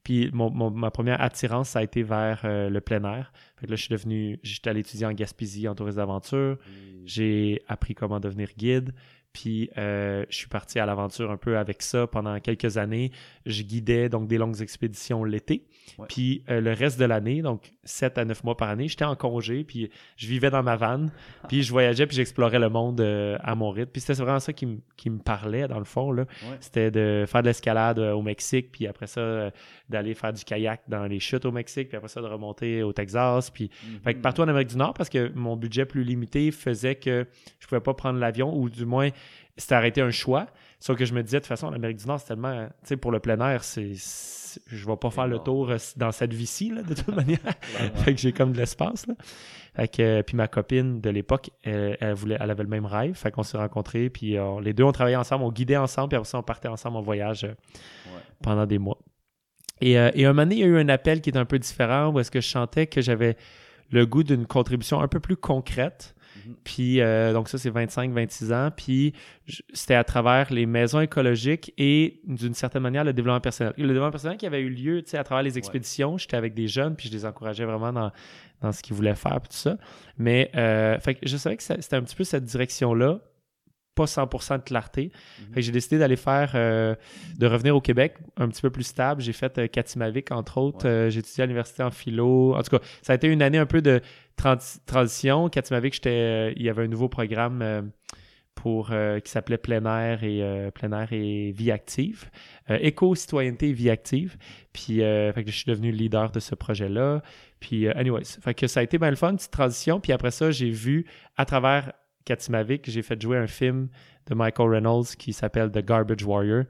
Puis ma première attirance, ça a été vers euh, le plein air. Fait que là, je suis devenu, j'étais allé étudier en Gaspésie en tourisme d'aventure. J'ai appris comment devenir guide. Puis euh, je suis parti à l'aventure un peu avec ça pendant quelques années. Je guidais donc des longues expéditions l'été. Puis euh, le reste de l'année, donc 7 à 9 mois par année, j'étais en congé, puis je vivais dans ma vanne, puis je voyageais, puis j'explorais le monde euh, à mon rythme. Puis c'était vraiment ça qui, me parlait, dans le fond. Là. C'était de faire de l'escalade au Mexique, puis après ça, d'aller faire du kayak dans les chutes au Mexique, puis après ça, de remonter au Texas. Puis fait que mm-hmm. partout en Amérique du Nord, parce que mon budget plus limité faisait que je pouvais pas prendre l'avion, ou du moins c'était arrêté un choix. Sauf que je me disais, de toute façon, l'Amérique du Nord, c'est tellement. Tu sais, pour le plein air, c'est. Je vais pas faire le tour euh, dans cette vie-ci, de toute [laughs] manière. [laughs] fait que j'ai comme de l'espace, là. Fait que, euh, puis ma copine de l'époque, elle, voulait, elle avait le même rêve. Fait qu'on s'est rencontrés, puis euh, les deux, on travaillait ensemble, on guidait ensemble, puis après ça, on partait ensemble en voyage pendant des mois. Et, et un moment donné, il y a eu un appel qui est un peu différent, où est-ce que je chantais que j'avais le goût d'une contribution un peu plus concrète Mhm. Puis, euh, donc ça, c'est 25-26 ans. Puis, c'était à travers les maisons écologiques et, d'une certaine manière, le développement personnel. Le développement personnel qui avait eu lieu, tu sais, à travers les expéditions. J'étais avec des jeunes, puis je les encourageais vraiment dans, dans ce qu'ils voulaient faire, puis tout ça. Mais, euh, fait je savais que c'était un petit peu cette direction-là pas 100% de clarté. Mhm. J'ai décidé d'aller faire, euh, de revenir au Québec un petit peu plus stable. J'ai fait euh, Katimavik, entre autres. Euh, j'ai étudié à l'université en philo. En tout cas, ça a été une année un peu de transition. Katimavik, j'étais, il y avait un nouveau programme pour qui s'appelait Plein air et plein air et vie active, éco-citoyenneté et vie active. Puis, fait que je suis devenu leader de ce projet-là. Puis, anyways, fait que ça a été bien le fun, une petite transition. Puis après ça, j'ai vu à travers Katimavik, j'ai fait jouer un film de Michael Reynolds qui s'appelle The Garbage Warrior.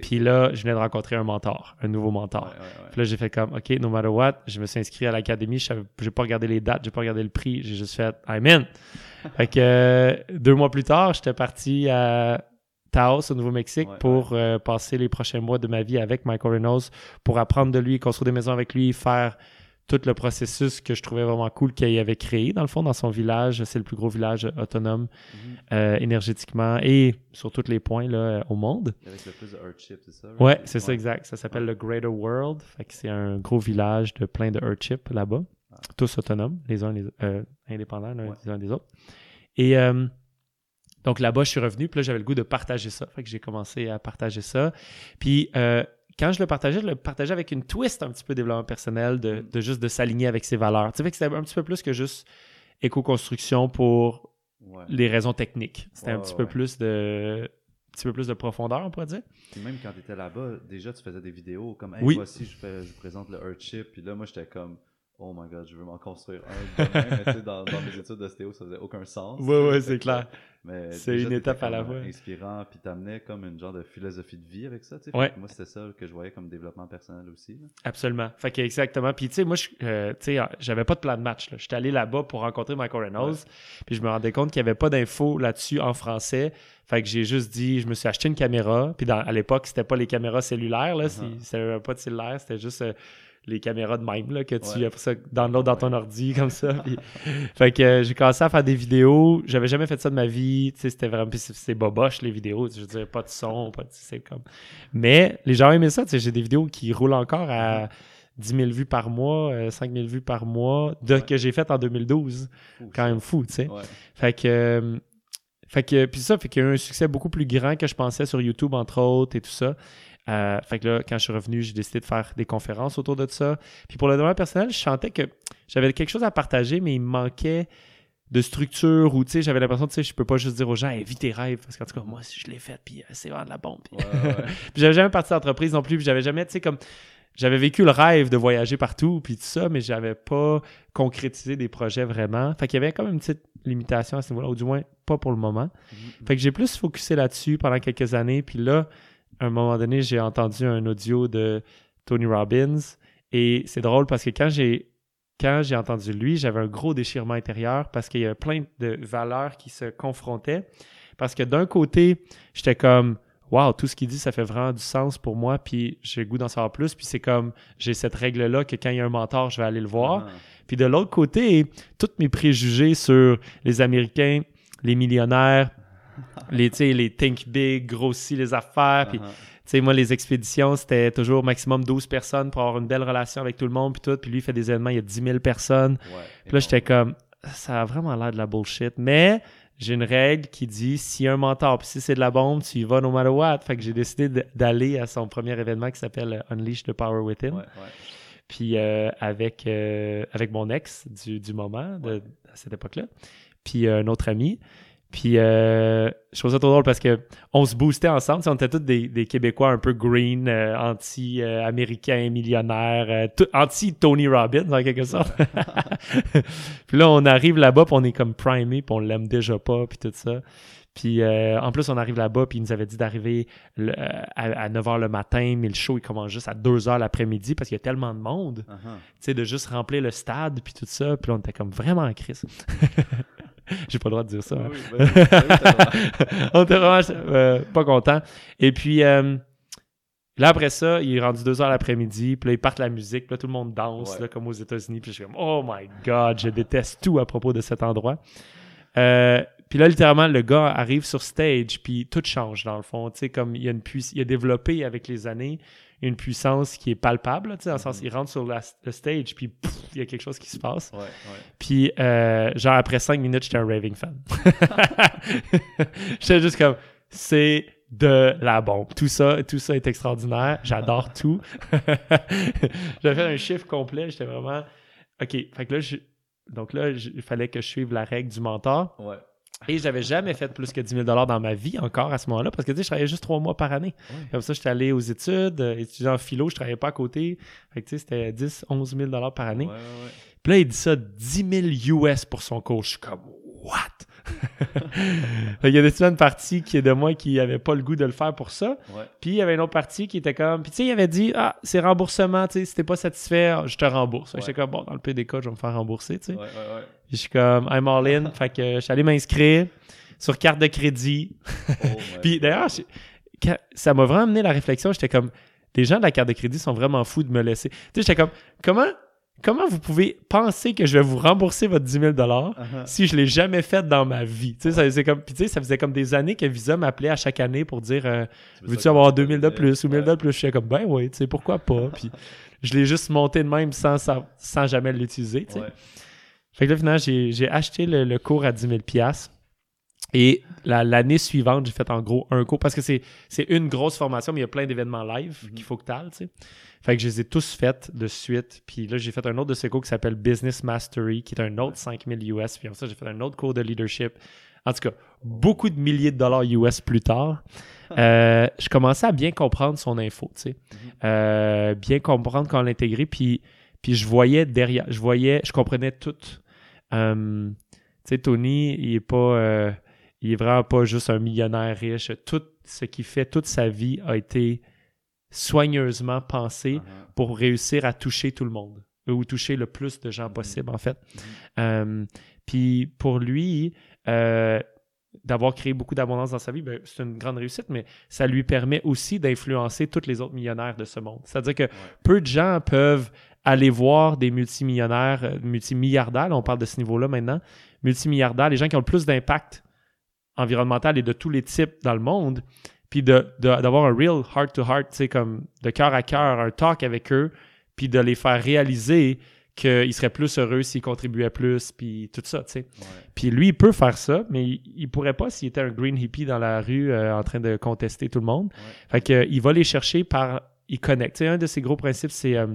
Puis là, je venais de rencontrer un mentor, un nouveau mentor. Puis là, j'ai fait comme, OK, no matter what, je me suis inscrit à l'académie, je n'ai pas regardé les dates, j'ai pas regardé le prix, j'ai juste fait, I'm in. [laughs] fait que euh, deux mois plus tard, j'étais parti à Taos, au Nouveau-Mexique, pour euh, passer les prochains mois de ma vie avec Michael Reynolds, pour apprendre de lui, construire des maisons avec lui, faire tout le processus que je trouvais vraiment cool qu'il avait créé, dans le fond, dans son village. C'est le plus gros village autonome mhm. euh, énergétiquement et sur tous les points là, au monde. Avec le plus de Earthship, c'est ça? Ouais, c'est ça, exact. Ça s'appelle le Greater World. Fait que c'est un gros village de plein de Earthship là-bas. Ah. Tous autonomes, les uns les euh, indépendants les uns des autres. Et euh, donc là-bas, je suis revenu, puis là, j'avais le goût de partager ça. Fait que j'ai commencé à partager ça. Puis quand je le partageais, je le partageais avec une twist un petit peu développement personnel, de, juste de s'aligner avec ses valeurs. Tu sais, que c'était un petit peu plus que juste éco-construction pour les raisons techniques. C'était un petit peu plus de un petit peu plus de profondeur, on pourrait dire. même quand tu étais là-bas, déjà tu faisais des vidéos comme hey, voici, je, fais, je présente le Earthship, puis là moi j'étais comme Oh my god, je veux m'en construire un mais dans, dans, mes études d'ostéo, ça faisait aucun sens. Oui, oui, c'est clair. C'est une étape à la fois. inspirant, puis t'amenais comme une genre de philosophie de vie avec ça, tu sais. Moi, c'était ça que je voyais comme développement personnel aussi. Absolument. Fait que exactement. Puis tu sais, moi, euh, tu sais, j'avais pas de plan de match. J'étais allé là-bas pour rencontrer Michael Reynolds, puis je me rendais compte qu'il n'y avait pas d'infos là-dessus en français. Fait que j'ai juste dit, je me suis acheté une caméra. Puis à l'époque, c'était pas les caméras cellulaires, là. C'était pas de cellulaire, c'était juste... Euh, les caméras de même, là, que tu ouais. après ça download dans ton ordi comme ça. [laughs] fait que euh, j'ai commencé à faire des vidéos. J'avais jamais fait ça de ma vie. C'était vraiment. c'est boboche les vidéos. Je veux dire, pas de son, pas de. C'est comme. Mais les gens aimaient ça. J'ai des vidéos qui roulent encore à 10 000 vues par mois, 5 euh, 000 vues par mois, de, que j'ai fait en 2012. Quand même fou, tu sais. Fait que. Euh, fait que, puis ça, fait qu'il y a eu un succès beaucoup plus grand que je pensais sur YouTube, entre autres, et tout ça. Euh, fait que là, quand je suis revenu, j'ai décidé de faire des conférences autour de ça. Puis pour le développement personnel, je sentais que j'avais quelque chose à partager, mais il me manquait de structure ou tu sais j'avais l'impression tu sais je peux pas juste dire aux gens hey, vis tes rêves parce qu'en tout cas moi si je l'ai fait puis euh, c'est vraiment de la bombe puis, [laughs] j'avais jamais parti d'entreprise non plus puis j'avais jamais tu sais comme j'avais vécu le rêve de voyager partout puis tout ça mais j'avais pas concrétisé des projets vraiment fait qu'il y avait comme une petite limitation à ce niveau-là ou du moins pas pour le moment mm-hmm. fait que j'ai plus focusé là-dessus pendant quelques années puis là à un moment donné, j'ai entendu un audio de Tony Robbins et c'est drôle parce que quand j'ai quand j'ai entendu lui, j'avais un gros déchirement intérieur parce qu'il y a plein de valeurs qui se confrontaient. Parce que d'un côté, j'étais comme wow, tout ce qu'il dit, ça fait vraiment du sens pour moi, puis j'ai goût d'en savoir plus. Puis c'est comme, j'ai cette règle-là que quand il y a un mentor, je vais aller le voir. Ah. Puis de l'autre côté, tous mes préjugés sur les Américains, les millionnaires, les, les think big, grossis les affaires, puis Ah. tu sais, moi, les expéditions, c'était toujours maximum 12 personnes pour avoir une belle relation avec tout le monde, puis tout. Puis lui, il fait des événements, il y a 10 000 personnes. Ouais. Puis là, j'étais comme, ça a vraiment l'air de la bullshit. Mais j'ai une règle qui dit, y a un mentor, puis si c'est de la bombe, tu y vas no matter what. Fait que j'ai décidé d'aller à son premier événement qui s'appelle Unleash the Power Within. Ouais, ouais. Puis euh, avec, euh, avec mon ex du, du moment, de, à cette époque-là. Puis euh, un autre ami. Puis euh, je trouve ça trop drôle parce que on se boostait ensemble. On était tous des, des Québécois un peu green, euh, anti-américains, millionnaires, euh, tout- anti-Tony Robbins en quelque sorte. [laughs] [laughs] puis là, on arrive là-bas, puis on est comme primé, puis on l'aime déjà pas, puis tout ça. Puis euh, en plus, on arrive là-bas, puis il nous avait dit d'arriver euh, à, 9h le matin, mais le show, il commence juste à 2h l'après-midi parce qu'il y a tellement de monde ah. tu sais, de juste remplir le stade, puis tout ça. Puis là, on était comme vraiment en crise. [laughs] [laughs] J'ai pas le droit de dire ça. hein. Oui, t'as le droit. [laughs] on était vraiment euh, pas contents. Et puis, euh, là, après ça, il est rendu 2 heures l'après-midi, puis là, ils partent la musique, puis là, tout le monde danse, Ouais. là, comme aux États-Unis. Puis je suis comme, oh my God, je déteste tout à propos de cet endroit. Euh, puis là, littéralement, le gars arrive sur stage, puis tout change dans le fond. Tu sais, comme il y a une puissance, il a développé avec les années une puissance qui est palpable, tu sais, dans le sens, Mhm. il rentre sur la- le stage, puis il y a quelque chose qui se passe. Ouais, ouais. Puis, euh, genre, après cinq minutes, j'étais un raving fan. [laughs] j'étais juste comme, c'est de la bombe. Tout ça, tout ça est extraordinaire. J'adore tout. [laughs] J'avais fait un chiffre complet. J'étais vraiment, OK. Fait que là, je- donc là, il fallait que je suive la règle du mentor. Ouais. Et j'avais jamais fait plus que 10 000 dans ma vie encore à ce moment-là parce que tu sais, je travaillais juste trois mois par année. Comme ça, j'étais allé aux études, euh, étudiant en philo, je travaillais pas à côté. Fait que tu sais, c'était 10, 11 000 par année. Ouais, ouais, ouais. Puis là, il dit ça 10 000 US pour son cours. Je suis comme, what? [laughs] Qu'il y a des une partie qui est de moi qui avait pas le goût de le faire pour ça. Ouais. Puis il y avait une autre partie qui était comme, puis tu sais, il avait dit, ah, c'est remboursement, tu sais, si t'es pas satisfait, je te rembourse. Ouais. J'étais comme, bon, dans le PDK, je vais me faire rembourser, tu sais. Ouais, je suis comme, I'm all in. fait que je suis allé m'inscrire sur carte de crédit. Oh [laughs] Puis d'ailleurs, ça m'a vraiment amené la réflexion. J'étais comme, les gens de la carte de crédit sont vraiment fous de me laisser. Tu sais, j'étais comme, comment, comment vous pouvez penser que je vais vous rembourser votre 10 000 Ah, ah. si je l'ai jamais fait dans ma vie? Tu sais, ça faisait comme, puis tu sais, ça faisait comme des années que Visa m'appelait à chaque année pour dire, euh, Tu veux veux-tu avoir comme- 2000 de plus ou 1000 de plus? Je suis comme, ben oui, tu sais, pourquoi pas? [laughs] Puis je l'ai juste monté de même sans, sa- sans jamais l'utiliser, tu sais. Ouais. Fait que là, finalement, j'ai acheté le, le cours à 10 000 Et la- l'année suivante, j'ai fait en gros un cours parce que c'est une grosse formation, mais il y a plein d'événements live Mhm. qu'il faut que tu ailles, tu sais. Fait que je les ai tous faits de suite. Puis là, j'ai fait un autre de ces cours qui s'appelle Business Mastery, qui est un autre 5000 US. Puis après ça, j'ai fait un autre cours de leadership. En tout cas, beaucoup de milliers de dollars US plus tard. euh, je commençais à bien comprendre son info, tu sais. Mhm. Euh, bien comprendre comment l'intégrer. Puis, puis je voyais derrière, je voyais, je comprenais tout. Euh, tu sais, Tony, il est pas, il est vraiment pas juste un millionnaire riche. Tout ce qu'il fait, toute sa vie a été soigneusement pensé ah. pour réussir à toucher tout le monde ou toucher le plus de gens possible, en fait. Euh, puis pour lui, euh, d'avoir créé beaucoup d'abondance dans sa vie, ben, c'est une grande réussite, mais ça lui permet aussi d'influencer tous les autres millionnaires de ce monde. C'est-à-dire que peu de gens peuvent aller voir des multimillionnaires, euh, multimilliardaires, là, on parle de ce niveau-là maintenant, multimilliardaires, les gens qui ont le plus d'impact environnemental et de tous les types dans le monde, puis de- de- d'avoir un real heart-to-heart, tu sais, comme de cœur à cœur, un talk avec eux, puis de les faire réaliser qu'ils seraient plus heureux s'ils contribuaient plus, puis tout ça, tu sais. Ouais. Puis lui, il peut faire ça, mais il, il pourrait pas s'il était un green hippie dans la rue euh, en train de contester tout le monde. Fait que, euh, il va les chercher par... Il connecte. Tu sais, un de ses gros principes, c'est euh,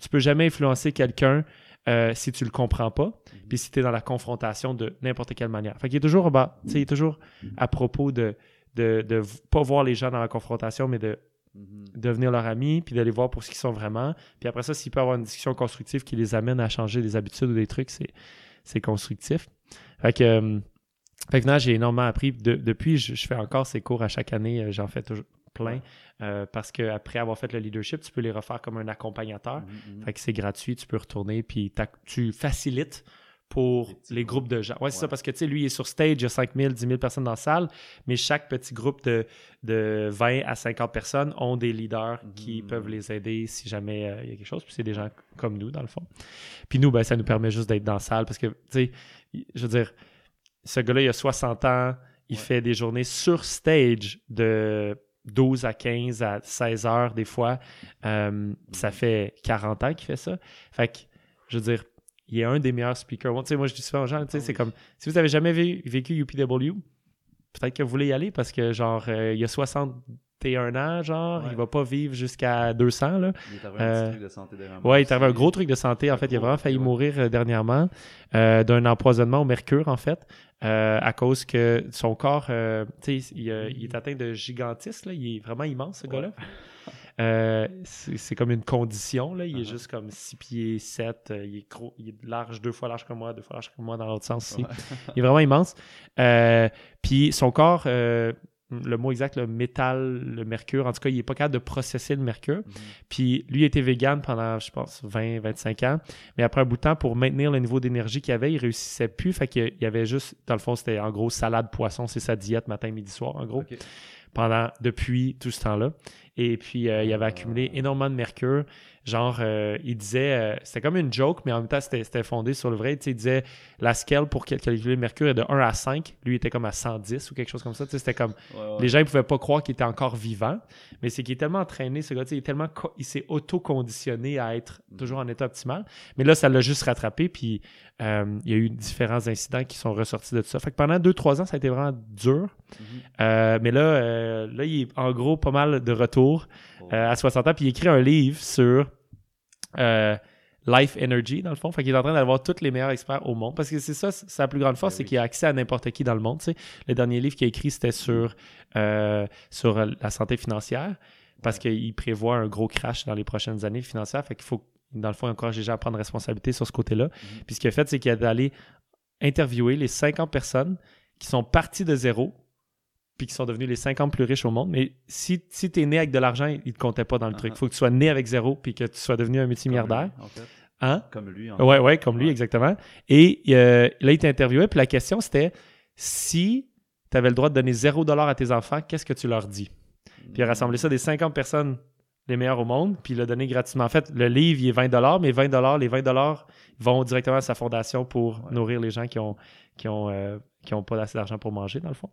tu peux jamais influencer quelqu'un euh, si tu le comprends pas, puis si tu es dans la confrontation de n'importe quelle manière. Fait qu'il est toujours, bah, il est toujours à propos de, de, de pas voir les gens dans la confrontation, mais de Mhm. devenir leur ami, puis de les voir pour ce qu'ils sont vraiment. Puis après ça, s'il peut avoir une discussion constructive qui les amène à changer des habitudes ou des trucs, c'est, c'est constructif. Fait que, euh, fait que non, j'ai énormément appris. De- depuis, je, je fais encore ces cours à chaque année. euh, J'en fais toujours plein. Euh, parce qu'après avoir fait le leadership, tu peux les refaire comme un accompagnateur. Mhm, mhm. Fait que c'est gratuit, tu peux retourner, puis tu facilites pour Les groupes. de gens. Ouais, c'est Ouais. ça, parce que tu sais, lui, il est sur stage, il y a 5 000, 10 000 personnes dans la salle, mais chaque petit groupe de, de 20 à 50 personnes ont des leaders qui peuvent les aider si jamais euh, il y a quelque chose. Puis c'est des gens comme nous, dans le fond. Puis nous, ben, ça nous permet juste d'être dans la salle parce que, tu sais, je veux dire, ce gars-là, il a 60 ans, il Ouais. fait des journées sur stage de 12 à 15 à 16 heures des fois. Euh, Ça fait 40 ans qu'il fait ça. Fait que, je veux dire, il est un des meilleurs speakers. Moi, je dis souvent aux gens, Ah c'est comme, si vous avez jamais vé- vécu UPW, peut-être que vous voulez y aller parce que, genre, euh, il a 61 ans, genre, Ouais. il va pas vivre jusqu'à 200, là. Il est arrivé un Euh, petit truc de santé derrière Ouais, il est arrivé un gros truc de santé. En fait, il a vraiment failli ouais. mourir euh, dernièrement euh, d'un empoisonnement au mercure, en fait, euh, à cause que son corps, euh, tu sais, il, euh, il est atteint de gigantisme. Là. Il est vraiment immense, ce gars-là. Euh, c'est comme une condition. Là. Il est Uh-huh. juste comme 6 pieds 7. euh, il, est gros, il est large, deux fois large que moi, deux fois large que moi dans l'autre sens aussi. Ouais. Il est vraiment immense. Euh, puis son corps, euh, le mot exact, le métal, le mercure, en tout cas, il n'est pas capable de processer le mercure. Mhm. Puis lui était vegan pendant, je pense, 20, 25 ans. Mais après un bout de temps, pour maintenir le niveau d'énergie qu'il avait, il réussissait plus. Fait qu'il y avait juste, dans le fond, c'était en gros salade, poisson, c'est sa diète matin, midi, soir, en gros, pendant, depuis tout ce temps-là. Et puis, euh, il avait accumulé énormément de mercure. Genre, euh, il disait, euh, c'était comme une joke, mais en même temps, c'était fondé sur le vrai. Tu sais, il disait, la scale pour cal- calculer le mercure est de 1 à 5. Lui, il était comme à 110 ou quelque chose comme ça. Tu sais, c'était comme, Ouais, ouais. les gens ne pouvaient pas croire qu'il était encore vivant, mais c'est qu'il est tellement entraîné, ce gars, tu sais, il, est tellement il s'est auto-conditionné à être Mhm. toujours en état optimal. Mais là, ça l'a juste rattrapé, puis euh, il y a eu différents incidents qui sont ressortis de tout ça. Fait que pendant 2-3 ans, ça a été vraiment dur. Mhm. Euh, mais là, là, il est en gros pas mal de retour Oh. à 60 ans, puis il écrit un livre sur euh, Life Energy, dans le fond. Fait qu'il est en train d'avoir tous les meilleurs experts au monde. Parce que c'est ça, sa plus grande force, Ben c'est qu'il a accès à n'importe qui dans le monde. tu sais. Le dernier livre qu'il a écrit, c'était sur, euh, sur la santé financière. Parce Ouais. qu'il prévoit un gros crash dans les prochaines années financières. Fait qu'il faut, dans le fond, il encourage les gens à prendre responsabilité sur ce côté-là. Mhm. Puis ce qu'il a fait, c'est qu'il est allé interviewer les 50 personnes qui sont parties de zéro puis qui sont devenus les 50 plus riches au monde. Mais si, si tu es né avec de l'argent, il ne te comptait pas dans le truc. Uh-huh. Il faut que tu sois né avec zéro puis que tu sois devenu un multimilliardaire. Comme lui, en fait. Hein? Comme lui, en Ouais, ouais, comme lui, Ouais. exactement. Et euh, là, il t'interviewait, puis la question, c'était si tu avais le droit de donner 0 à tes enfants, qu'est-ce que tu leur dis? Puis il a rassemblé ça des 50 personnes les meilleures au monde, puis il l'a donné gratuitement. En fait, le livre, il est 20 mais 20 les 20 vont directement à sa fondation pour Ouais. nourrir les gens qui ont, qui ont, euh, qui ont pas assez d'argent pour manger, dans le fond.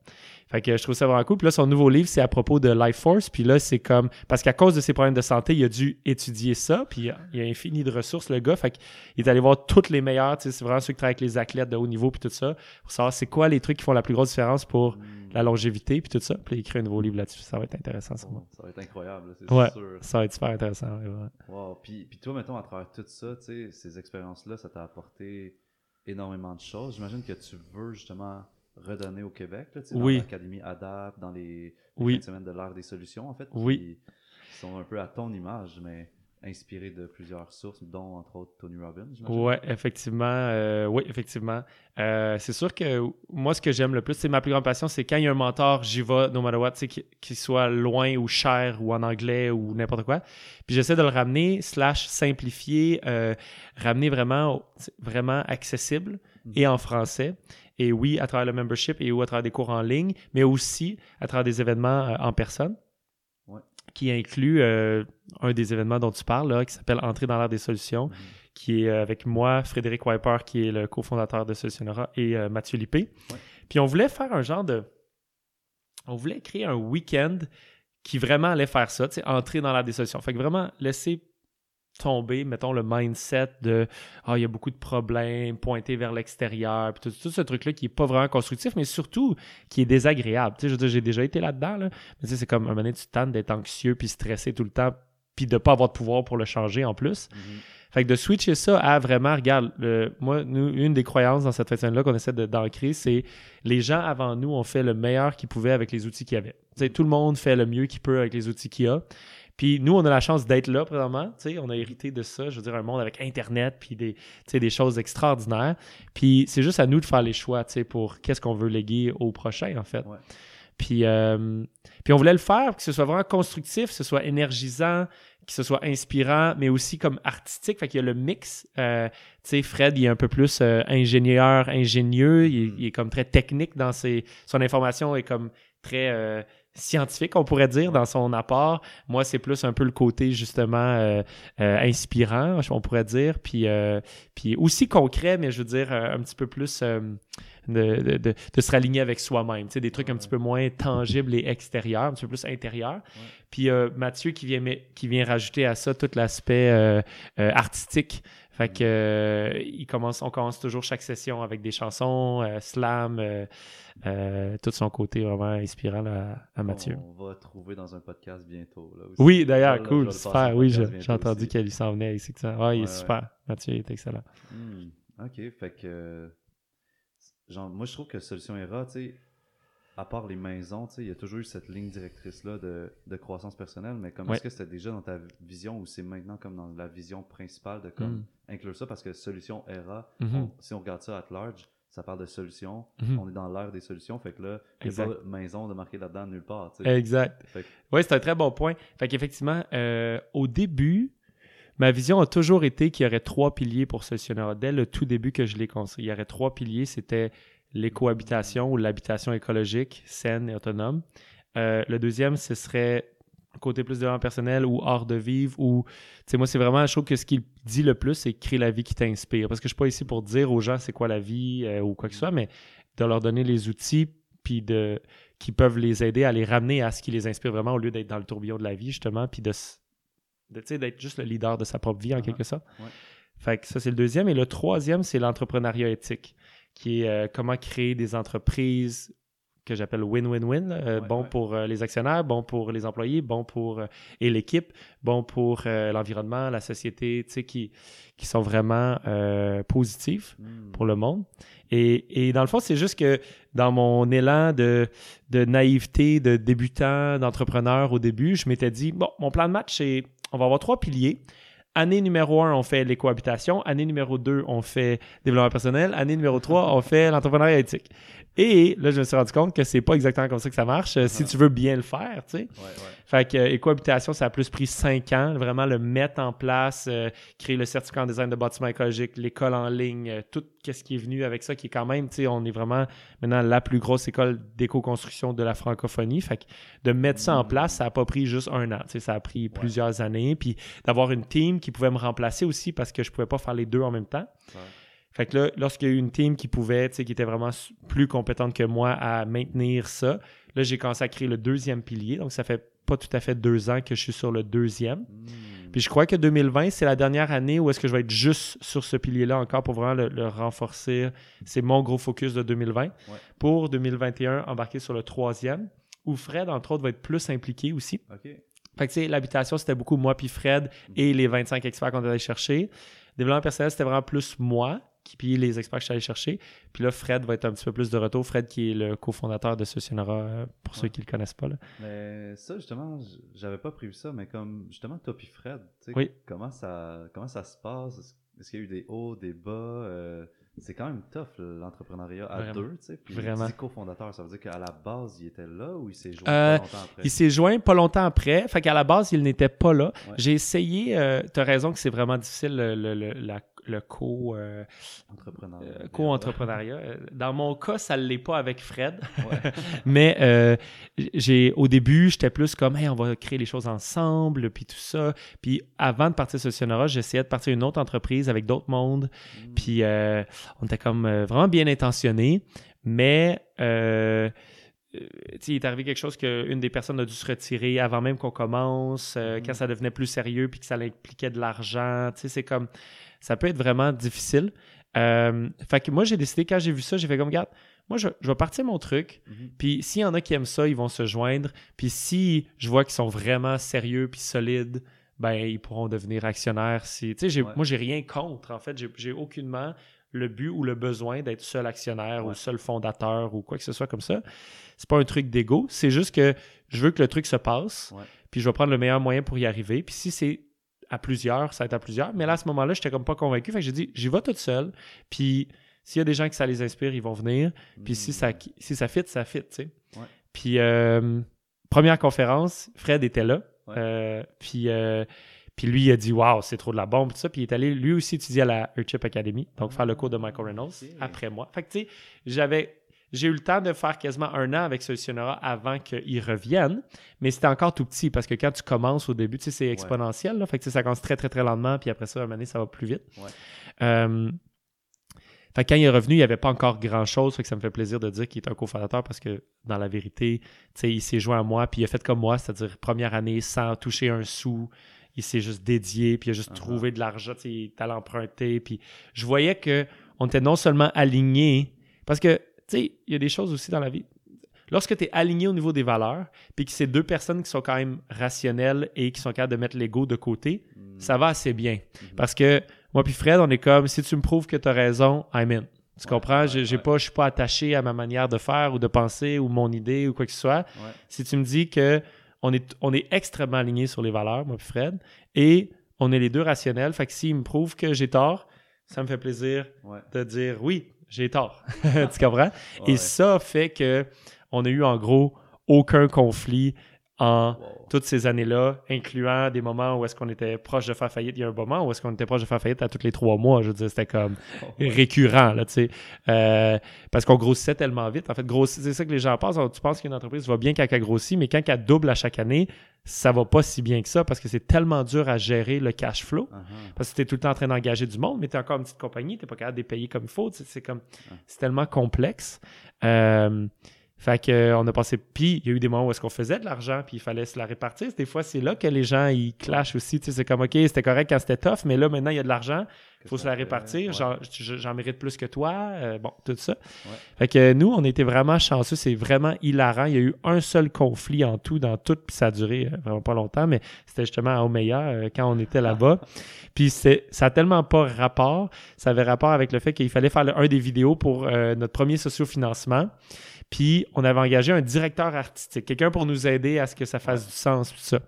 Fait que je trouve ça vraiment cool. Puis là, son nouveau livre, c'est à propos de Life Force. Puis là, c'est comme... Parce qu'à cause de ses problèmes de santé, il a dû étudier ça. Puis il a, il a infini de ressources, le gars. Fait qu'il est allé voir toutes les meilleures. C'est vraiment ceux qui travaillent avec les athlètes de haut niveau puis tout ça. Pour savoir c'est quoi les trucs qui font la plus grosse différence pour Mhm. La longévité puis tout ça. Puis écrit un nouveau livre là-dessus. Ça va être intéressant, ça. Oh, ça va être incroyable, c'est Ouais. sûr. Ça va être super intéressant. ouais, ouais. Wow. Puis, puis toi, mettons, à travers tout ça, tu sais, ces expériences-là, ça t'a apporté énormément de choses. J'imagine que tu veux justement redonner au Québec, là, tu sais, dans Oui. l'Académie ADAP, dans les, les Oui. fins de l'ère des solutions, en fait, Oui. qui sont un peu à ton image, mais inspirés de plusieurs sources, dont entre autres Tony Robbins. Ouais, effectivement. euh, oui, effectivement. Euh, c'est sûr que moi, ce que j'aime le plus, c'est ma plus grande passion, c'est quand il y a un mentor, j'y vais, no matter what, tu sais, qu'il soit loin ou cher ou en anglais ou n'importe quoi. Puis j'essaie de le ramener, slash simplifier, euh, ramener vraiment, vraiment accessible Mhm. et en français. Et oui, à travers le membership et ou à travers des cours en ligne, mais aussi à travers des événements euh, en personne. Qui inclut euh, un des événements dont tu parles, là, qui s'appelle Entrer dans l'ère des solutions Mhm. qui est euh, avec moi, Frédéric Wiper, qui est le cofondateur de Solutionora, et euh, Mathieu Lippé. Ouais. Puis on voulait faire un genre de... On voulait créer un week-end qui vraiment allait faire ça, tu sais, entrer dans l'ère des solutions. Fait que vraiment laisser tomber, mettons, le mindset de « Ah, il y a beaucoup de problèmes, pointer vers l'extérieur », puis tout, tout ce truc-là qui est pas vraiment constructif, mais surtout qui est désagréable. Tu sais, je veux dire, j'ai déjà été là-dedans, là, mais tu sais, c'est comme, un moment donné, tu tannes d'être anxieux puis stressé tout le temps, puis de pas avoir de pouvoir pour le changer en plus. Mhm. Fait que de switcher ça à vraiment, regarde, le- moi, nous, une des croyances dans cette fin là qu'on essaie d'ancrer, c'est les gens avant nous ont fait le meilleur qu'ils pouvaient avec les outils qu'ils avaient. Tu sais, tout le monde fait le mieux qu'il peut avec les outils qu'il a. Puis nous, on a la chance d'être là présentement. Tu sais, on a hérité de ça, je veux dire, un monde avec Internet, puis des, tu sais, des choses extraordinaires. Puis c'est juste à nous de faire les choix, tu sais, pour qu'est-ce qu'on veut léguer au prochain, en fait. Ouais. Puis, euh, puis on voulait le faire, que ce soit vraiment constructif, que ce soit énergisant, que ce soit inspirant, mais aussi comme artistique. Fait qu'il y a le mix. Euh, tu sais, Fred, il est un peu plus euh, ingénieur, ingénieux. Il, il, est comme très technique dans ses... Son information est comme très scientifique, on pourrait dire, dans son apport. Moi, c'est plus un peu le côté, justement, euh, euh, inspirant, on pourrait dire, puis, euh, puis aussi concret, mais je veux dire, un petit peu plus de, de, se raligner avec soi-même, tu sais, des trucs un petit peu moins tangibles et extérieurs, un petit peu plus intérieurs. Puis Mathieu qui vient, qui vient rajouter à ça tout l'aspect artistique. Fait que il commence, on commence toujours chaque session avec des chansons, slam, euh, tout son côté vraiment inspirant à, Mathieu. On va trouver dans un podcast bientôt. Oui, d'ailleurs, cool, super. Oui, j'ai entendu qu'elle s'en venait ici. Ouais, il est super. Mathieu est excellent. Hmm, ok, fait que. Genre, moi, je trouve que Solution ERA, tu sais, à part les maisons, tu sais, il y a toujours eu cette ligne directrice-là de, de, croissance personnelle, mais comme est-ce que c'était déjà dans ta vision ou c'est maintenant comme dans la vision principale de comme hmm. inclure ça? Parce que Solution ERA, mm-hmm. si on regarde ça at large, ça parle de solutions. Mhm. On est dans l'ère des solutions. Fait que là, il n'y a pas maison de marquer là-dedans nulle part. Exact. Oui, c'est un très bon point. Fait qu'effectivement, euh, au début, ma vision a toujours été qu'il y aurait trois piliers pour Solutionneur. Dès le tout début que je l'ai construit, il y aurait trois piliers. C'était l'écohabitation ou l'habitation écologique, saine et autonome. Euh, le deuxième, ce serait côté plus développement personnel ou art de vivre ou tu sais moi c'est vraiment je trouve que ce qu'il dit le plus c'est créer la vie qui t'inspire parce que je suis pas ici pour dire aux gens c'est quoi la vie euh, ou quoi que ce soit mais de leur donner les outils puis de qui peuvent les aider à les ramener à ce qui les inspire vraiment au lieu d'être dans le tourbillon de la vie justement puis de, de d'être juste le leader de sa propre vie en uh-huh. quelque sorte. Fait que ça c'est le deuxième et le troisième c'est l'entrepreneuriat éthique qui est euh, comment créer des entreprises que j'appelle win-win-win. Euh, bon pour euh, les actionnaires, bon pour les employés, bon pour et l'équipe, bon pour l'environnement, la société, tu sais, qui, qui sont vraiment positifs hmm. pour le monde. Et, et dans le fond, c'est juste que dans mon élan de, de naïveté, de débutant, d'entrepreneur au début, je m'étais dit, bon, mon plan de match, c'est on va avoir trois piliers. Année numéro un, on fait l'écohabitation. Année numéro deux, on fait développement personnel. Année numéro trois, on fait l'entrepreneuriat éthique. Et là, je me suis rendu compte que c'est pas exactement comme ça que ça marche. Euh, si tu veux bien le faire, tu sais. Fait que euh, écohabitation, ça a plus pris cinq ans, vraiment le mettre en place, euh, créer le certificat en design de bâtiment écologique, l'école en ligne, tout ce qui est venu avec ça, qui est quand même, tu sais, on est vraiment maintenant la plus grosse école d'éco-construction de la francophonie. Fait que de mettre ça en place, ça a pas pris juste un an, tu sais, ça a pris plusieurs années. Puis d'avoir une team qui pouvait me remplacer aussi parce que je pouvais pas faire les deux en même temps. Fait que là, lorsqu'il y a eu une team qui pouvait, tu sais, qui était vraiment plus compétente que moi à maintenir ça, là, j'ai commencé à créer le deuxième pilier. Donc, ça fait pas tout à fait deux ans que je suis sur le deuxième. Hmm. Puis je crois que 2020, c'est la dernière année où est-ce que je vais être juste sur ce pilier-là encore pour vraiment le, renforcer. C'est mon gros focus de 2020. Pour 2021, embarquer sur le troisième, où Fred, entre autres, va être plus impliqué aussi. Fait que, tu sais, l'habitation, c'était beaucoup moi puis Fred et les 25 experts qu'on allait chercher. Développement personnel, c'était vraiment plus moi puis les experts que je suis allé chercher. Puis là, Fred va être un petit peu plus de retour. Fred, qui est le cofondateur de Socionara, euh, pour ceux qui ne le connaissent pas. Là. Mais ça, justement, j'avais pas prévu ça, mais comme justement, toi puis Fred, comment, ça, comment ça se passe? Est-ce qu'il y a eu des hauts, des bas? Euh, c'est quand même tough l'entrepreneuriat à deux, tu sais. Puis Vraiment. cofondateur, ça veut dire qu'à la base, il était là ou il s'est joint euh, pas longtemps après? Il s'est joint pas longtemps après. Fait qu'à la base, il n'était pas là. J'ai essayé, tu as raison que c'est vraiment difficile le, la le co, euh, euh, co-entrepreneuriat. Euh, dans mon cas, ça ne l'est pas avec Fred. [laughs] Mais j'ai au début, j'étais plus comme hey, on va créer les choses ensemble, puis tout ça. Puis avant de partir sur Sonora, j'essayais de partir une autre entreprise avec d'autres mondes. Mm. Puis on était comme vraiment bien intentionnés. Mais il est arrivé quelque chose qu'une des personnes a dû se retirer avant même qu'on commence, mm. quand ça devenait plus sérieux puis que ça impliquait de l'argent. C'est comme ça peut être vraiment difficile. Euh, fait que moi, j'ai décidé, quand j'ai vu ça, j'ai fait comme, regarde, moi, je, vais partir mon truc. Mhm. Puis s'il y en a qui aiment ça, ils vont se joindre. Puis si je vois qu'ils sont vraiment sérieux puis solides, ben, ils pourront devenir actionnaires. Si, tu sais, moi, j'ai rien contre, en fait. J'ai aucunement le but ou le besoin d'être seul actionnaire ou seul fondateur ou quoi que ce soit comme ça. C'est pas un truc d'ego. C'est juste que je veux que le truc se passe. Puis je vais prendre le meilleur moyen pour y arriver. Puis si c'est à plusieurs, ça va être à plusieurs. Mais là, à ce moment-là, j'étais comme pas convaincu. Fait que j'ai dit, j'y vais toute seule. Puis s'il y a des gens qui ça les inspire, ils vont venir. Puis si ça, si ça fit, ça fit, tu sais. Puis, euh, première conférence, Fred était là. Ouais. Euh, puis, euh, puis lui, il a dit Waouh, c'est trop de la bombe. Tout ça. Puis il est allé lui aussi étudier à la Earthship Academy, donc faire le cours de Michael Reynolds après moi. Fait que tu sais, j'avais. J'ai eu le temps de faire quasiment un an avec Solutionera avant qu'il revienne, mais c'était encore tout petit parce que quand tu commences au début, tu sais, c'est exponentiel. Là, fait que tu sais, ça commence très, très, très lentement, puis après ça, un donné, ça va plus vite. Euh, fait que quand il est revenu, il n'y avait pas encore grand-chose. Fait que ça me fait plaisir de dire qu'il est un cofondateur parce que, dans la vérité, il s'est joint à moi, puis il a fait comme moi, c'est-à-dire première année sans toucher un sou. Il s'est juste dédié, puis il a juste Uh-huh. trouvé de l'argent, il est allé emprunter. Puis je voyais que on était non seulement alignés, parce que, tu sais, il y a des choses aussi dans la vie. Lorsque tu es aligné au niveau des valeurs, puis que c'est deux personnes qui sont quand même rationnelles et qui sont capables de mettre l'ego de côté, Mm. ça va assez bien. Mhm. Parce que moi puis Fred, on est comme si tu me prouves que tu as raison, I'm in. Tu Ouais, comprends? ouais, J'ai j'ai ouais. pas, je suis pas attaché à ma manière de faire ou de penser ou mon idée ou quoi que ce soit. Si tu me dis que on est, on est extrêmement alignés sur les valeurs, moi puis Fred, et on est les deux rationnels, fait que s'il me prouve que j'ai tort, ça me fait plaisir de dire oui, j'ai tort. [laughs] tu comprends? Et ça fait que on a eu en gros aucun conflit en Wow. toutes ces années-là, incluant des moments où est-ce qu'on était proche de faire faillite. Il y a un moment où est-ce qu'on était proche de faire faillite à tous les trois mois. Je veux dire, c'était comme [laughs] Ouais. récurrent, là, tu sais. Euh, parce qu'on grossissait tellement vite. En fait, grossi- c'est ça que les gens pensent. Tu penses qu'une entreprise va bien quand elle grossit, mais quand elle double à chaque année, ça va pas si bien que ça parce que c'est tellement dur à gérer le cash flow. Uh-huh. Parce que tu es tout le temps en train d'engager du monde, mais tu es encore une petite compagnie, tu pas capable de les payer comme il faut. C'est comme Ouais. c'est tellement complexe. Euh, fait que euh, on a passé. Puis il y a eu des moments où est-ce qu'on faisait de l'argent, puis il fallait se la répartir. Des fois, c'est là que les gens ils clashent aussi. Tu sais, c'est comme OK, c'était correct quand c'était tough, mais là maintenant il y a de l'argent, il faut se la répartir. Ouais. J'en, je- j'en mérite plus que toi. euh, bon, tout ça. Ouais. Fait que nous, on était vraiment chanceux. C'est vraiment hilarant. Il y a eu un seul conflit en tout dans tout, puis ça a duré euh, vraiment pas longtemps, mais c'était justement à Omeya euh, quand on était là-bas. Puis c'est, ça a tellement pas rapport. Ça avait rapport avec le fait qu'il fallait faire le- un des vidéos pour euh, notre premier sociofinancement. Puis on avait engagé un directeur artistique, quelqu'un pour nous aider à ce que ça fasse du sens, tout ça.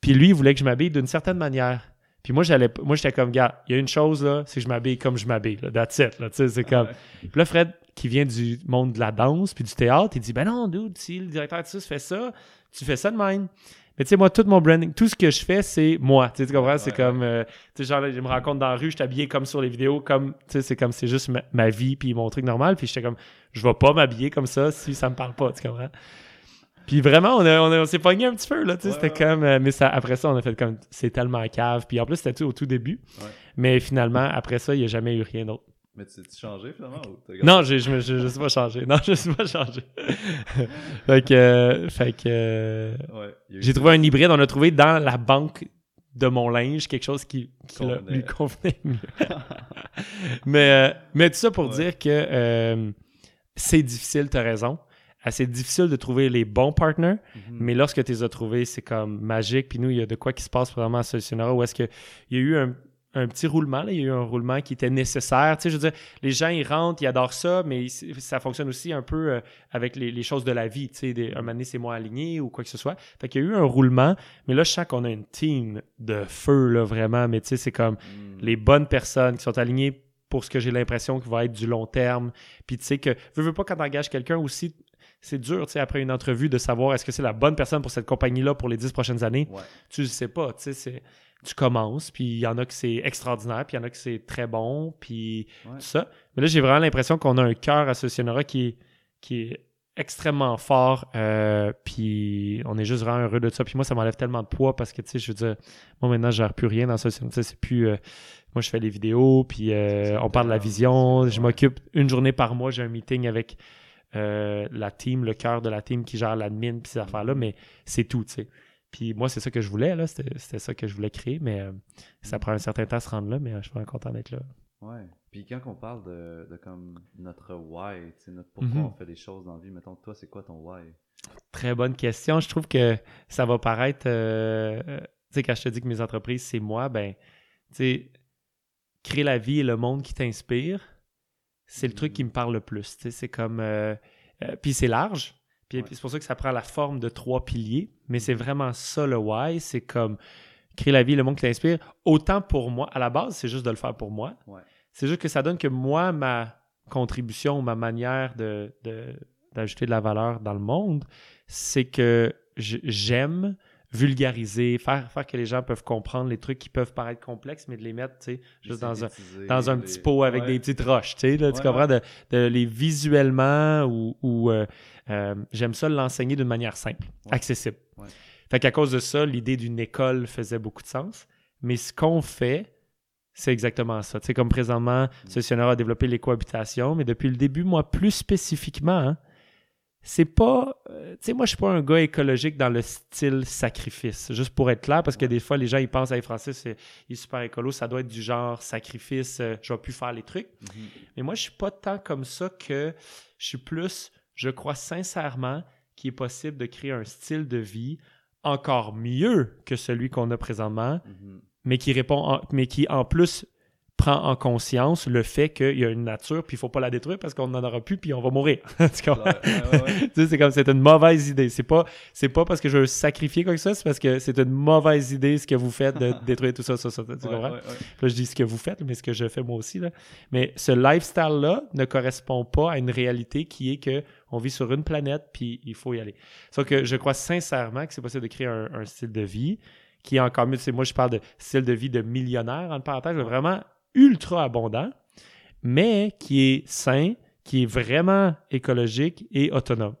Puis lui, il voulait que je m'habille d'une certaine manière. Puis moi, j'allais, moi, j'étais comme, gars, il y a une chose, là, c'est que je m'habille comme je m'habille, là, that's it, là, tu sais, c'est comme... Puis là, Fred, qui vient du monde de la danse puis du théâtre, il dit, ben non, dude, si le directeur artistique fait ça, tu fais ça de même. Mais tu sais, moi, tout mon branding, tout ce que je fais, c'est moi. Tu comprends? c'est Ouais, comme, euh, tu sais, genre, je me rencontre dans la rue, je suis habillé comme sur les vidéos, comme, tu sais, c'est comme, c'est juste ma, ma vie puis mon truc normal. Puis j'étais comme, je vais pas m'habiller comme ça si ça me parle pas, tu comprends? Puis vraiment, on, a- on, a- on s'est pogné un petit peu, là, tu sais, Ouais, c'était comme, euh, mais ça, après ça, on a fait comme, c'est tellement cave. Puis en plus, c'était tout au tout début. Mais finalement, après ça, il n'y a jamais eu rien d'autre. Mais tu t'es changé finalement ou t'as Non, je, je, je, je suis pas changé. Non, je suis pas changé. [laughs] fait que, euh, fait que euh, Ouais. J'ai trouvé un hybride. On a trouvé dans la banque de mon linge quelque chose qui, qui lui convenait mieux. [laughs] mais, euh, mais tout ça pour Ouais. dire que euh, c'est difficile, tu as raison. Euh, C'est difficile de trouver les bons partners, Mhm. mais lorsque tu les as trouvés, c'est comme magique. Puis nous, il y a de quoi qui se passe vraiment à Solutionnera où est-ce qu'il y a eu un, un petit roulement. là. Il y a eu un roulement qui était nécessaire. Tu sais, je veux dire, les gens, ils rentrent, ils adorent ça, mais ça fonctionne aussi un peu euh, avec les, les choses de la vie. Tu sais, des- un moment donné, c'est moins aligné ou quoi que ce soit. Fait qu'il y a eu un roulement, mais là, je sens qu'on a une team de feu, là, vraiment. Mais tu sais, c'est comme Mm. les bonnes personnes qui sont alignées pour ce que j'ai l'impression qu'il va être du long terme. Puis tu sais que, veux, veux pas quand t'engages quelqu'un aussi, c'est dur, tu sais, après une entrevue, de savoir est-ce que c'est la bonne personne pour cette compagnie-là pour les dix prochaines années. Ouais. Tu le sais pas, tu sais, c'est... Tu commences, puis il y en a que c'est extraordinaire, puis il y en a que c'est très bon, puis Ouais. tout ça. Mais là, j'ai vraiment l'impression qu'on a un cœur à Socionora qui est, qui est extrêmement fort, euh, puis on est juste vraiment heureux de ça. Puis moi, ça m'enlève tellement de poids parce que, tu sais, je veux dire, moi maintenant, je gère plus rien dans. Tu sais, c'est plus... euh, moi, je fais les vidéos, puis euh, on parle de la vision. Je m'occupe une journée par mois, j'ai un meeting avec la team, le cœur de la team qui gère l'admin, puis ces affaires-là, mais c'est tout, tu sais. Puis moi, c'est ça que je voulais, là. C'était c'était ça que je voulais créer, mais euh, ça prend un certain temps à se rendre là, mais euh, je suis vraiment content d'être là. Ouais. Puis quand on parle de, de comme notre why, notre pourquoi Mhm. on fait des choses dans la vie, mettons, toi, c'est quoi ton why? Très bonne question. Je trouve que ça va paraître. euh, tu sais, quand je te dis que mes entreprises, c'est moi, ben, tu sais, créer la vie et le monde qui t'inspire, c'est le truc qui me parle le plus. Tu sais, c'est comme. euh, puis c'est large. Puis, Ouais. c'est pour ça que ça prend la forme de trois piliers. Mais c'est vraiment ça le why. C'est comme créer la vie le monde qui t'inspire. Autant pour moi, à la base, c'est juste de le faire pour moi. Ouais. C'est juste que ça donne que moi, ma contribution, ma manière de, d'ajouter de la valeur dans le monde, c'est que j'aime vulgariser, faire, faire que les gens peuvent comprendre les trucs qui peuvent paraître complexes, mais de les mettre, tu sais, juste dans un, dans un petit pot avec des petites roches, tu sais, là, tu comprends, de, les visuellement ou, ou euh, euh, j'aime ça l'enseigner d'une manière simple, accessible. Fait qu'à cause de ça, l'idée d'une école faisait beaucoup de sens, mais ce qu'on fait, c'est exactement ça. Tu sais, comme présentement, mm. a développé les cohabitations, mais depuis le début, moi, plus spécifiquement, hein, c'est pas. Euh, tu sais, moi, je suis pas un gars écologique dans le style sacrifice. Juste pour être clair, parce que des fois, les gens, ils pensent, hey, Francis, il est super écolo, ça doit être du genre sacrifice, euh, je vais plus faire les trucs. Mm-hmm. Mais moi, je suis pas tant comme ça que je suis plus. Je crois sincèrement qu'il est possible de créer un style de vie encore mieux que celui qu'on a présentement, mm-hmm. mais qui répond, mais qui en plus prend en conscience le fait qu'il y a une nature, puis il faut pas la détruire parce qu'on n'en aura plus, puis on va mourir. [laughs] [laughs] c'est comme c'est une mauvaise idée. C'est pas c'est pas parce que je veux sacrifier quoi que ça, c'est parce que c'est une mauvaise idée ce que vous faites de [laughs] détruire tout ça, ça, ça. Tu comprends? Là, je dis ce que vous faites, mais ce que je fais moi aussi. Là. Mais ce lifestyle-là ne correspond pas à une réalité qui est que on vit sur une planète, puis il faut y aller. Sauf que je crois sincèrement que c'est possible de créer un, style de vie qui est encore mieux. Moi, je parle de style de vie de millionnaire, en parenthèse, vraiment ultra abondant, mais qui est sain, qui est vraiment écologique et autonome.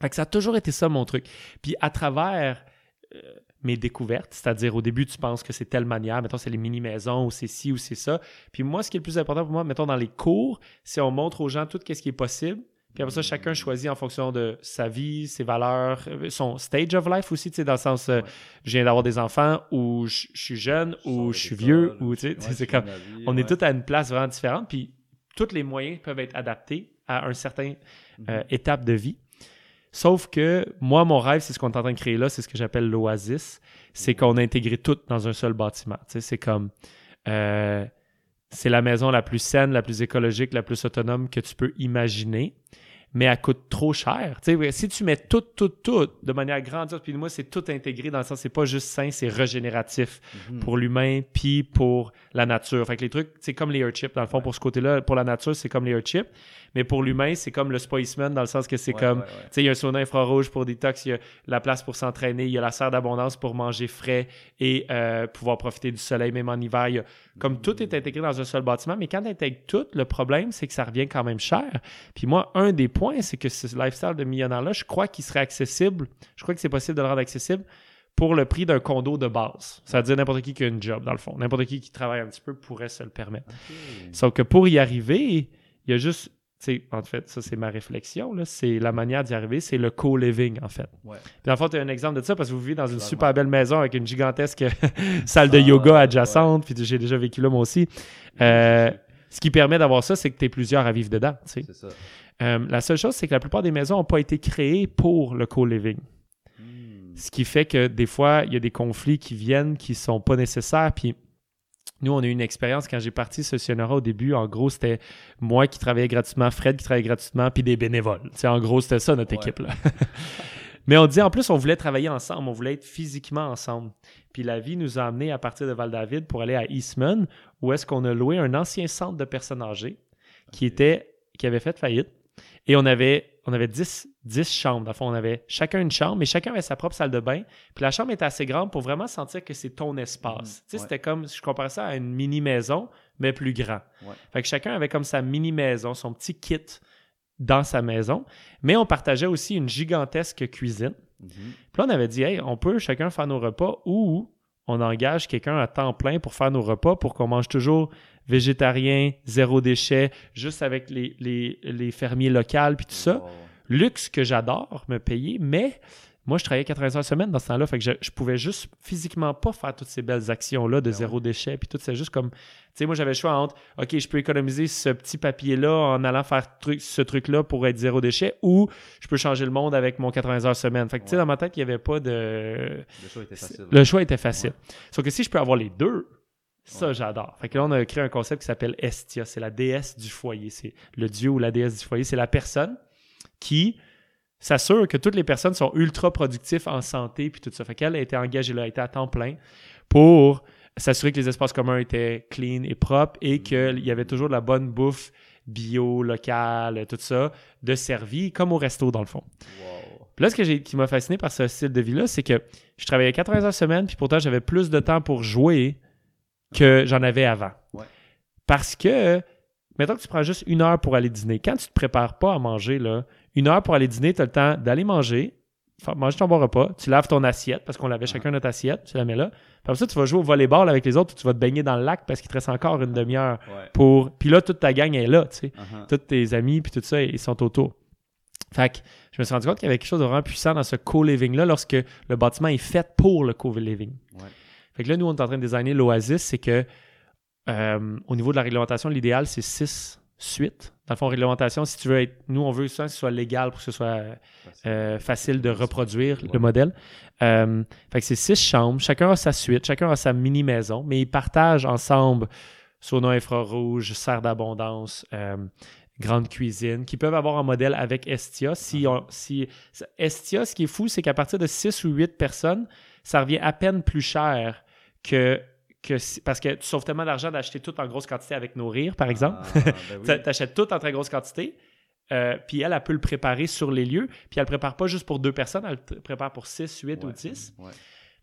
Fait ça a toujours été ça mon truc. Puis à travers euh, mes découvertes, c'est-à-dire au début tu penses que c'est telle manière, mettons c'est les mini-maisons ou c'est ci ou c'est ça. Puis moi ce qui est le plus important pour moi, mettons dans les cours, c'est on montre aux gens tout ce qui est possible, puis après ça, chacun choisit en fonction de sa vie, ses valeurs, euh, son stage of life aussi, tu sais, dans le sens, euh, je viens d'avoir des enfants, ou je suis jeune, ou je suis vieux, ou tu sais, c'est comme, on est tous à une place vraiment différente, puis tous les moyens peuvent être adaptés à un certain euh, mhm. étape de vie. Sauf que moi, mon rêve, c'est ce qu'on est en train de créer là, c'est ce que j'appelle l'oasis, c'est qu'on a intégré tout dans un seul bâtiment. Tu sais, c'est comme, c'est la maison la plus saine, la plus écologique, la plus autonome que tu peux imaginer mais elle coûte trop cher. si tu mets tout, tout, tout de manière grandiose, puis moi, c'est tout intégré dans le sens, c'est pas juste sain, c'est régénératif mhm. pour l'humain, puis pour la nature. Fait que les trucs, c'est comme les air chips, dans le fond, pour ce côté-là, pour la nature, c'est comme les air chips. Mais pour l'humain, c'est comme le Spiceman dans le sens que c'est comme, tu sais, il y a un sauna infrarouge pour détox, il y a la place pour s'entraîner, il y a la serre d'abondance pour manger frais et euh, pouvoir profiter du soleil même en hiver. comme tout est intégré dans un seul bâtiment, mais quand tu intègres tout, le problème, c'est que ça revient quand même cher. Puis moi, un des points, c'est que ce lifestyle de millionnaire-là, je crois qu'il serait accessible, je crois que c'est possible de le rendre accessible pour le prix d'un condo de base. Ça veut dire n'importe qui qui a une job, dans le fond. N'importe qui qui travaille un petit peu pourrait se le permettre. Sauf que pour y arriver, il y a juste en fait, ça, c'est ma réflexion. C'est la manière d'y arriver, c'est le co-living, en fait. Ouais. Puis, en fait, tu as un exemple de ça parce que vous vivez dans une super belle maison avec une gigantesque [laughs] salle de yoga adjacente. Puis, j'ai déjà vécu là, moi aussi. Euh, ce qui permet d'avoir ça, c'est que tu es plusieurs à vivre dedans. Ça. Euh, la seule chose, c'est que la plupart des maisons n'ont pas été créées pour le co-living. Hmm. Ce qui fait que des fois, il y a des conflits qui viennent qui ne sont pas nécessaires. Puis, nous, on a eu une expérience quand j'ai parti Socionora au début. En gros, c'était moi qui travaillais gratuitement, Fred qui travaillait gratuitement, puis des bénévoles. C'est en gros, c'était ça notre équipe. Là. [laughs] Mais on dit en plus, on voulait travailler ensemble, on voulait être physiquement ensemble. Puis la vie nous a amenés à partir de Val-David pour aller à Eastman, où est-ce qu'on a loué un ancien centre de personnes âgées qui, était, qui avait fait faillite. Et on avait on avait 10, 10 chambres. Dans fond, on avait chacun une chambre, mais chacun avait sa propre salle de bain. Puis la chambre était assez grande pour vraiment sentir que c'est ton espace. Mhm. C'était comme, je comparais ça à une mini-maison, mais plus grand. Fait que chacun avait comme sa mini-maison, son petit kit dans sa maison. Mais on partageait aussi une gigantesque cuisine. Mhm. Puis là, on avait dit, hey, on peut chacun faire nos repas ou on engage quelqu'un à temps plein pour faire nos repas pour qu'on mange toujours végétarien, zéro déchet, juste avec les, les, fermiers locaux puis tout ça. Luxe que j'adore me payer, mais moi, je travaillais 80 heures semaine dans ce temps-là, fait que je, je, pouvais juste physiquement pas faire toutes ces belles actions-là de ben zéro déchet, puis tout, c'est juste comme, tu sais, moi, j'avais le choix entre, OK, je peux économiser ce petit papier-là en allant faire ce truc-là pour être zéro déchet, ou je peux changer le monde avec mon 80 heures semaine. Fait que, tu sais, dans ma tête, il n'y avait pas de... Le choix était facile. Le choix était facile. Sauf que si je peux avoir les deux, ça, j'adore. Fait que là, on a créé un concept qui s'appelle Estia. C'est la déesse du foyer. C'est le dieu ou la déesse du foyer. C'est la personne qui s'assure que toutes les personnes sont ultra productives en santé puis tout ça. Fait qu'elle a été engagée là, elle a été à temps plein pour s'assurer que les espaces communs étaient clean et propres et mm. qu'il y avait toujours de la bonne bouffe bio, local, tout ça, de servi, comme au resto dans le fond. Wow. Puis là, ce que j'ai- qui m'a fasciné par ce style de vie-là, c'est que je travaillais 80 heures semaine, puis pourtant j'avais plus de temps pour jouer que j'en avais avant. Ouais. Parce que, mettons que tu prends juste une heure pour aller dîner. Quand tu te prépares pas à manger, là, une heure pour aller dîner, tu as le temps d'aller manger, manger ton bon repas, tu laves ton assiette parce qu'on lavait chacun notre assiette, tu la mets là. Puis ça, tu vas jouer au volleyball avec les autres ou tu vas te baigner dans le lac parce qu'il te reste encore une demi-heure pour. Puis là, toute ta gang est là, tu sais. Uh-huh. Tous tes amis, puis tout ça, ils sont autour. Fait que je me suis rendu compte qu'il y avait quelque chose de vraiment puissant dans ce co-living-là lorsque le bâtiment est fait pour le co-living. Fait que là, nous, on est en train de designer l'Oasis, c'est que euh, au niveau de la réglementation, l'idéal, c'est 6 suite. Dans le fond, réglementation, si tu veux être. Nous, on veut que ce soit légal pour que ce soit facile euh, de reproduire le modèle. Euh, fait que c'est six chambres, chacun a sa suite, chacun a sa mini-maison, mais ils partagent ensemble sauna infrarouge, serre d'abondance, euh, grande cuisine, qui peuvent avoir un modèle avec Estia. Si, si Estia, ce qui est fou, c'est qu'à partir de six ou huit personnes, ça revient à peine plus cher que que si- parce que tu sauves tellement d'argent d'acheter tout en grosse quantité avec Nourrir, par exemple. Ah, ben [laughs] oui. Tu achètes tout en très grosse quantité. euh, puis elle, elle peut le préparer sur les lieux. Puis elle le prépare pas juste pour deux personnes, elle le prépare pour 6, 8 ou Ouais. 10. Ouais.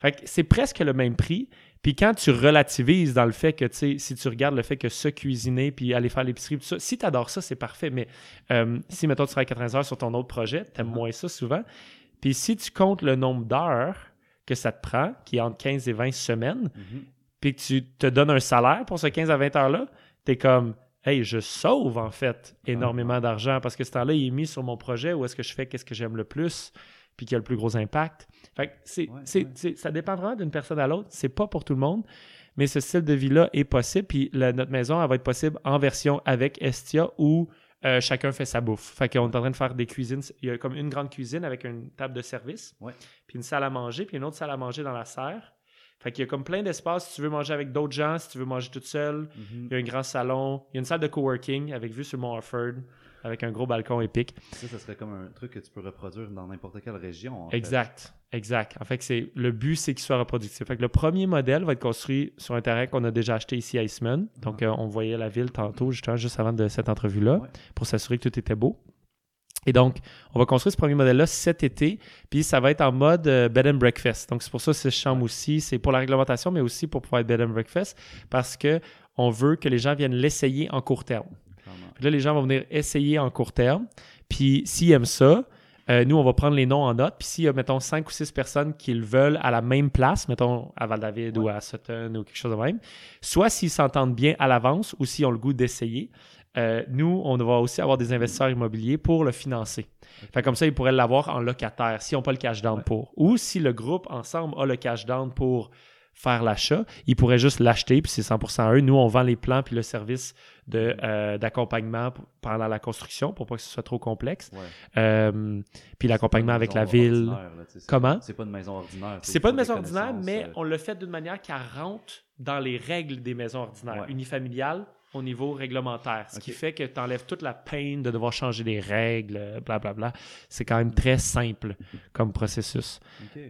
Fait que c'est presque le même prix. Puis quand tu relativises dans le fait que, tu sais, si tu regardes le fait que se cuisiner puis aller faire l'épicerie, tout ça, si tu adores ça, c'est parfait. Mais euh, si, mettons, tu travailles 80 heures sur ton autre projet, tu aimes Mhm. moins ça souvent. Puis si tu comptes le nombre d'heures que ça te prend, qui est entre 15 et 20 semaines, Mhm. Puis que tu te donnes un salaire pour ce 15 à 20 heures-là, tu es comme, hey, je sauve en fait énormément Ah. d'argent parce que ce temps-là, il est mis sur mon projet où est-ce que je fais qu'est-ce que j'aime le plus, puis qui a le plus gros impact. Fait que c'est, Ouais, ouais. ça dépend vraiment d'une personne à l'autre. C'est pas pour tout le monde, mais ce style de vie-là est possible. Puis la- notre maison, elle va être possible en version avec Estia où euh, chacun fait sa bouffe. Fait qu'on est en train de faire des cuisines. Il y a comme une grande cuisine avec une table de service, Ouais. puis une salle à manger, puis une autre salle à manger dans la serre. Fait qu'il y a comme plein d'espace si tu veux manger avec d'autres gens, si tu veux manger toute seule. Mhm. Il y a un grand salon. Il y a une salle de coworking avec vue sur le mont Harford, avec un gros balcon épique. Ça, ça serait comme un truc que tu peux reproduire dans n'importe quelle région. en fait. Exact. Exact. En fait, c'est le but, c'est qu'il soit reproductif. Fait que le premier modèle va être construit sur un terrain qu'on a déjà acheté ici à Eastman. Donc, euh, on voyait la ville tantôt, justement, juste avant de cette entrevue-là, Ouais. pour s'assurer que tout était beau. Et donc, on va construire ce premier modèle-là cet été, puis ça va être en mode euh, bed and breakfast. Donc, c'est pour ça que chambre aussi. C'est pour la réglementation, mais aussi pour pouvoir être bed and breakfast, parce que on veut que les gens viennent l'essayer en court terme. Puis là, les gens vont venir essayer en court terme. Puis s'ils aiment ça, euh, nous, on va prendre les noms en note. Puis s'il y a, mettons, 5 ou 6 personnes qui le veulent à la même place, mettons à Val-David ou à Sutton ou quelque chose de même, soit s'ils s'entendent bien à l'avance ou s'ils ont le goût d'essayer, euh, nous, on va aussi avoir des investisseurs immobiliers pour le financer. Fait comme ça, ils pourraient l'avoir en locataire s'ils n'ont pas le cash down Ouais. pour. Ou si le groupe ensemble a le cash down pour faire l'achat, ils pourraient juste l'acheter, puis c'est 100% à eux. Nous, on vend les plans puis le service de, euh, d'accompagnement p- pendant la construction pour pas que ce soit trop complexe. Ouais. Euh, puis l'accompagnement avec la ville. là, Comment? C'est pas une maison ordinaire. C'est pas une maison ordinaire, mais euh, on le fait d'une manière qui rentre dans les règles des maisons ordinaires, Ouais. unifamiliales au niveau réglementaire. Ce qui fait que tu enlèves toute la peine de devoir changer les règles, blablabla. C'est quand même très simple comme processus.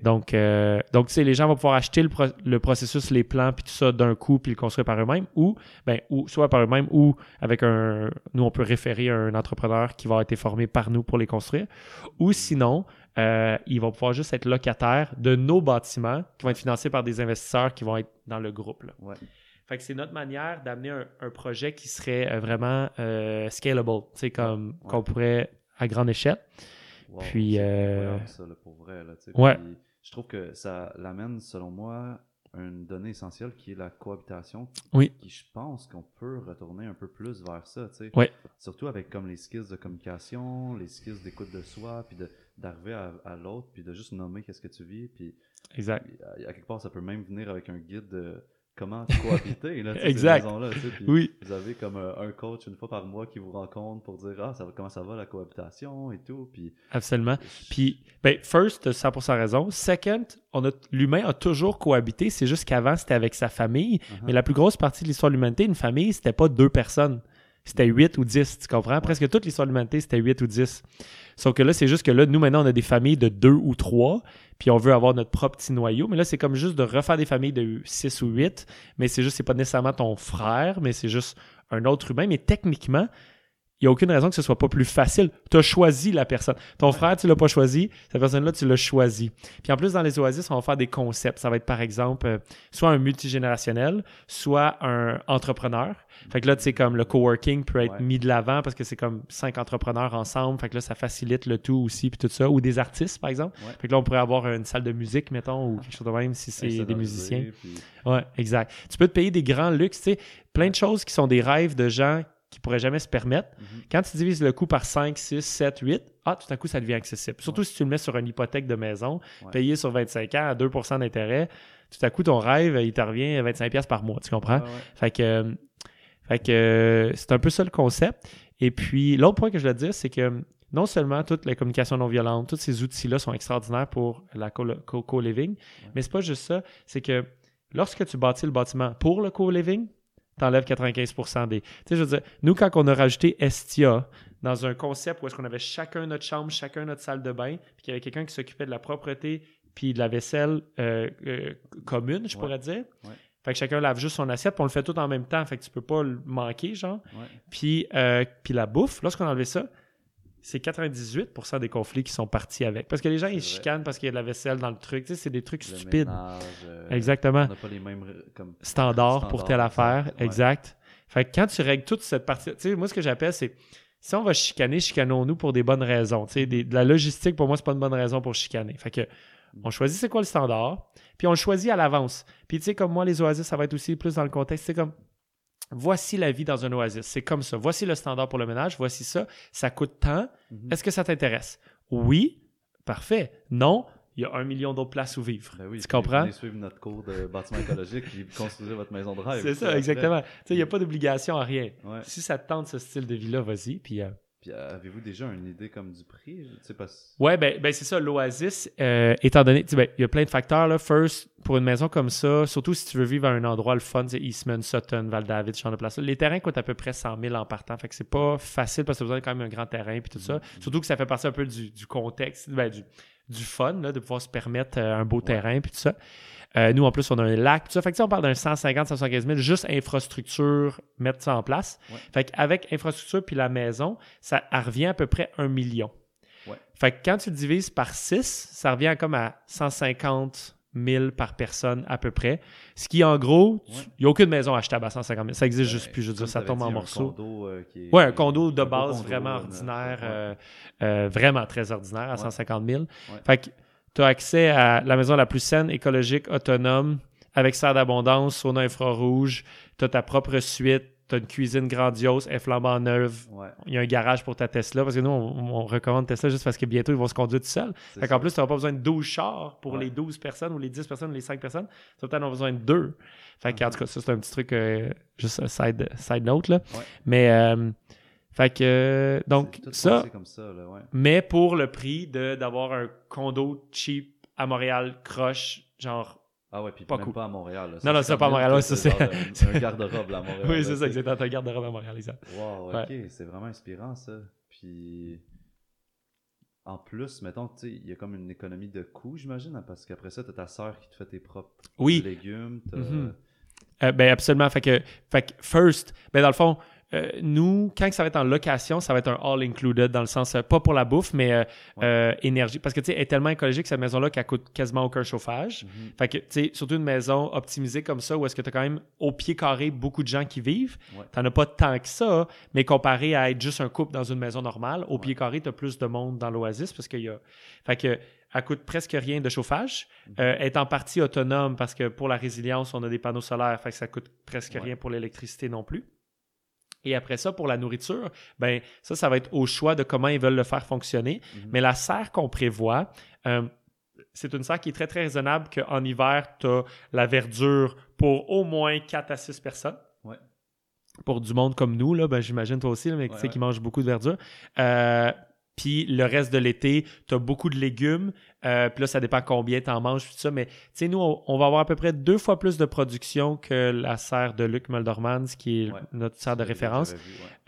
Donc, euh, donc tu sais, les gens vont pouvoir acheter le, pro- le processus, les plans, puis tout ça d'un coup, puis le construire par eux-mêmes, ou, ben, ou soit par eux-mêmes, ou avec un. Nous, on peut référer à un entrepreneur qui va être formé par nous pour les construire, ou sinon, euh, ils vont pouvoir juste être locataires de nos bâtiments qui vont être financés par des investisseurs qui vont être dans le groupe. là. Ouais. Fait que c'est notre manière d'amener un, un projet qui serait euh, vraiment euh, scalable, tu sais, comme Ouais. qu'on pourrait à grande échelle. Wow, Puis, euh, incroyable, ça, là, pour vrai. Là, tu sais. Ouais. Puis, je trouve que ça l'amène, selon moi, à une donnée essentielle qui est la cohabitation. Oui. Qui, je pense qu'on peut retourner un peu plus vers ça. tu sais. Ouais. Surtout avec comme les skills de communication, les skills d'écoute de soi, puis d'arriver à, à l'autre, puis de juste nommer qu'est-ce que tu vis. Puis, Exact. à, à quelque part, ça peut même venir avec un guide de comment cohabiter. Là, ces Exact. tu sais. Puis Oui. Vous avez comme euh, un coach une fois par mois qui vous rencontre pour dire ah, ça va, comment ça va la cohabitation et tout. Puis, Absolument. Puis, ben, first, tu as 100% raison. Second, l'humain a toujours cohabité. C'est juste qu'avant, c'était avec sa famille. Uh-huh. Mais la plus grosse partie de l'histoire de l'humanité, une famille, c'était pas deux personnes. C'était 8 ou 10, tu comprends? Presque toute l'histoire de l'humanité, c'était 8 ou 10. Sauf que là, c'est juste que là, nous, maintenant, on a des familles de 2 ou 3, puis on veut avoir notre propre petit noyau. Mais là, c'est comme juste de refaire des familles de 6 ou 8, mais c'est juste, c'est pas nécessairement ton frère, mais c'est juste un autre humain. Mais techniquement, il n'y a aucune raison que ce soit pas plus facile. Tu as choisi la personne. Ton frère, tu l'as pas choisi. Cette personne-là, tu l'as choisi. Puis en plus, dans les oasis, on va faire des concepts. Ça va être par exemple euh, soit un multigénérationnel, soit un entrepreneur. Fait que là, tu sais, comme le coworking peut être Ouais. mis de l'avant parce que c'est comme cinq entrepreneurs ensemble. Fait que là, ça facilite le tout aussi, puis tout ça. Ou des artistes, par exemple. Ouais. Fait que là, on pourrait avoir une salle de musique, mettons, ou quelque chose de même si c'est des musiciens. puis- Ouais, exact. Tu peux te payer des grands luxes, tu sais, plein de choses qui sont des rêves de gens qui pourraient jamais se permettre. Mhm. Quand tu divises le coût par 5, 6, 7, 8, ah, tout à coup, ça devient accessible. Surtout si tu le mets sur une hypothèque de maison, Ouais. payé sur 25 ans à 2% d'intérêt, tout à coup, ton rêve, il te revient à 25$ piastres par mois, tu comprends? Ouais, ouais. Fait que, euh, fait que euh, c'est un peu ça le concept. Et puis, l'autre point que je te dire, c'est que non seulement toute la communication non violente, tous ces outils-là sont extraordinaires pour la co- co- co-living, mais c'est pas juste ça, c'est que lorsque tu bâtis le bâtiment pour le co-living, t'enlèves 95% des... Tu sais, je veux dire, nous, quand on a rajouté Estia dans un concept où est-ce qu'on avait chacun notre chambre, chacun notre salle de bain, puis qu'il y avait quelqu'un qui s'occupait de la propreté puis de la vaisselle euh, euh, commune, je Ouais. pourrais dire. Ouais. Fait que chacun lave juste son assiette, puis on le fait tout en même temps, fait que tu peux pas le manquer, genre. Puis, euh, puis la bouffe, lorsqu'on a enlevé ça, c'est 98% des conflits qui sont partis avec. Parce que les gens, ils chicanent parce qu'il y a de la vaisselle dans le truc. Tu sais, c'est des trucs Le stupides. ménage, euh, Exactement. On n'a pas les mêmes euh, comme Standard pour telle affaire. exact. Ouais. Exact. Fait que quand tu règles toute cette partie, tu sais, moi, ce que j'appelle, c'est si on va chicaner, chicanons-nous pour des bonnes raisons. Tu sais, des- de la logistique, pour moi, c'est pas une bonne raison pour chicaner. Fait que on choisit c'est quoi le standard, puis on le choisit à l'avance. Puis tu sais, comme moi, les oasis, ça va être aussi plus dans le contexte. C'est comme voici la vie dans un oasis. C'est comme ça. Voici le standard pour le ménage. Voici ça. Ça coûte tant. Mhm. Est-ce que ça t'intéresse? Oui. Parfait. Non. Il y a un million d'autres places où vivre. Ben oui, tu comprends? Venez suivre notre cours de bâtiment écologique puis [laughs] construisez votre maison de rêve. C'est ça, exactement. Il n'y a pas d'obligation à rien. Ouais. Si ça te tente ce style de vie-là, vas-y. Puis, euh, Puis euh, avez-vous déjà une idée comme du prix? Parce... Ouais, ben, ben c'est ça, l'Oasis, euh, étant donné, ben, il y a plein de facteurs, là. First, pour une maison comme ça, surtout si tu veux vivre à un endroit le fun, c'est Eastman, Sutton, Val-David, ce genre de place Les terrains coûtent à peu près 100 000 en partant, fait que c'est pas facile parce que tu as besoin de quand même un grand terrain puis tout ça. Surtout que ça fait partie un peu du, du contexte, ben, du, du fun, là, de pouvoir se permettre euh, un beau terrain puis tout ça. Euh, nous, en plus, on a un lac, tout ça. Fait que, sais, on parle d'un 150, 175 000, juste infrastructure, mettre ça en place. Ouais. Fait qu'avec infrastructure puis la maison, ça revient à peu près un million. Ouais. Fait que quand tu le divises par 6, ça revient comme à 150 000 par personne à peu près. Ce qui, en gros, il Ouais. n'y a aucune maison achetable à 150 000. Ça existe juste Ben, plus. Je veux dire, ça tombe en morceaux. condo, euh, un condo de un base condo, vraiment euh, ordinaire, euh, vraiment très ordinaire à Ouais. 150 000. Ouais. Fait que tu as accès à la maison la plus saine, écologique, autonome, avec serre d'abondance, sauna infrarouge, tu as ta propre suite, tu as une cuisine grandiose, elle flambant neuve, Ouais, il y a un garage pour ta Tesla, parce que nous, on, on recommande Tesla juste parce que bientôt, ils vont se conduire tout seuls. Fait qu'en plus, tu n'auras pas besoin de 12 chars pour Ouais. les 12 personnes ou les 10 personnes ou les 5 personnes. Tu vas peut-être avoir besoin de deux. Fait que, en tout cas, ça, c'est un petit truc, euh, juste side, side note, là. Ouais. Mais, euh, fait que, euh, donc, ça, comme ça, là, ouais. mais pour le prix de d'avoir un condo cheap à Montréal, croche, genre. Ah ouais, puis Pas même cool. pas à Montréal. là. Non, non, c'est pas à Montréal, ouais, ça, c'est- un [laughs] garde-robe à Montréal. oui, c'est ça, exactement. Un garde-robe à Montréal, exact. Wow, Ouais. ok, c'est vraiment inspirant ça. Puis en plus, mettons, tu sais, il y a comme une économie de coûts, j'imagine, hein, parce qu'après ça, t'as ta sœur qui te fait tes propres Oui. légumes. t'as- Mhm. Euh, ben absolument. Fait que, fait que first, ben dans le fond, euh, nous, quand ça va être en location, ça va être un all included dans le sens, euh, pas pour la bouffe, mais euh, Ouais. euh, énergie. Parce que, tu sais, elle est tellement écologique, cette maison-là, qu'elle coûte quasiment aucun chauffage. Mhm. Fait que, tu sais, surtout une maison optimisée comme ça, où est-ce que tu as quand même au pied carré beaucoup de gens qui vivent. Ouais. T'en as pas tant que ça, mais comparé à être juste un couple dans une maison normale, au Ouais. pied carré, tu as plus de monde dans l'oasis parce qu'il y a. Fait que, elle coûte presque rien de chauffage. Mhm. Euh, elle est en partie autonome parce que pour la résilience, on a des panneaux solaires, fait que ça coûte presque Ouais. rien pour l'électricité non plus. Et après ça, pour la nourriture, ben ça, ça va être au choix de comment ils veulent le faire fonctionner. Mhm. Mais la serre qu'on prévoit, euh, c'est une serre qui est très, très raisonnable qu'en hiver, tu as la verdure pour au moins 4 à 6 personnes. Ouais. Pour du monde comme nous, là, ben, j'imagine toi aussi, là, mais tu sais, ouais. qui mange beaucoup de verdure. Euh, puis le reste de l'été, tu as beaucoup de légumes. Euh, puis là, ça dépend combien tu en manges, tout ça. Mais tu sais, nous, on, on va avoir à peu près deux fois plus de production que la serre de Luc Muldormans, qui est Ouais. notre serre de référence.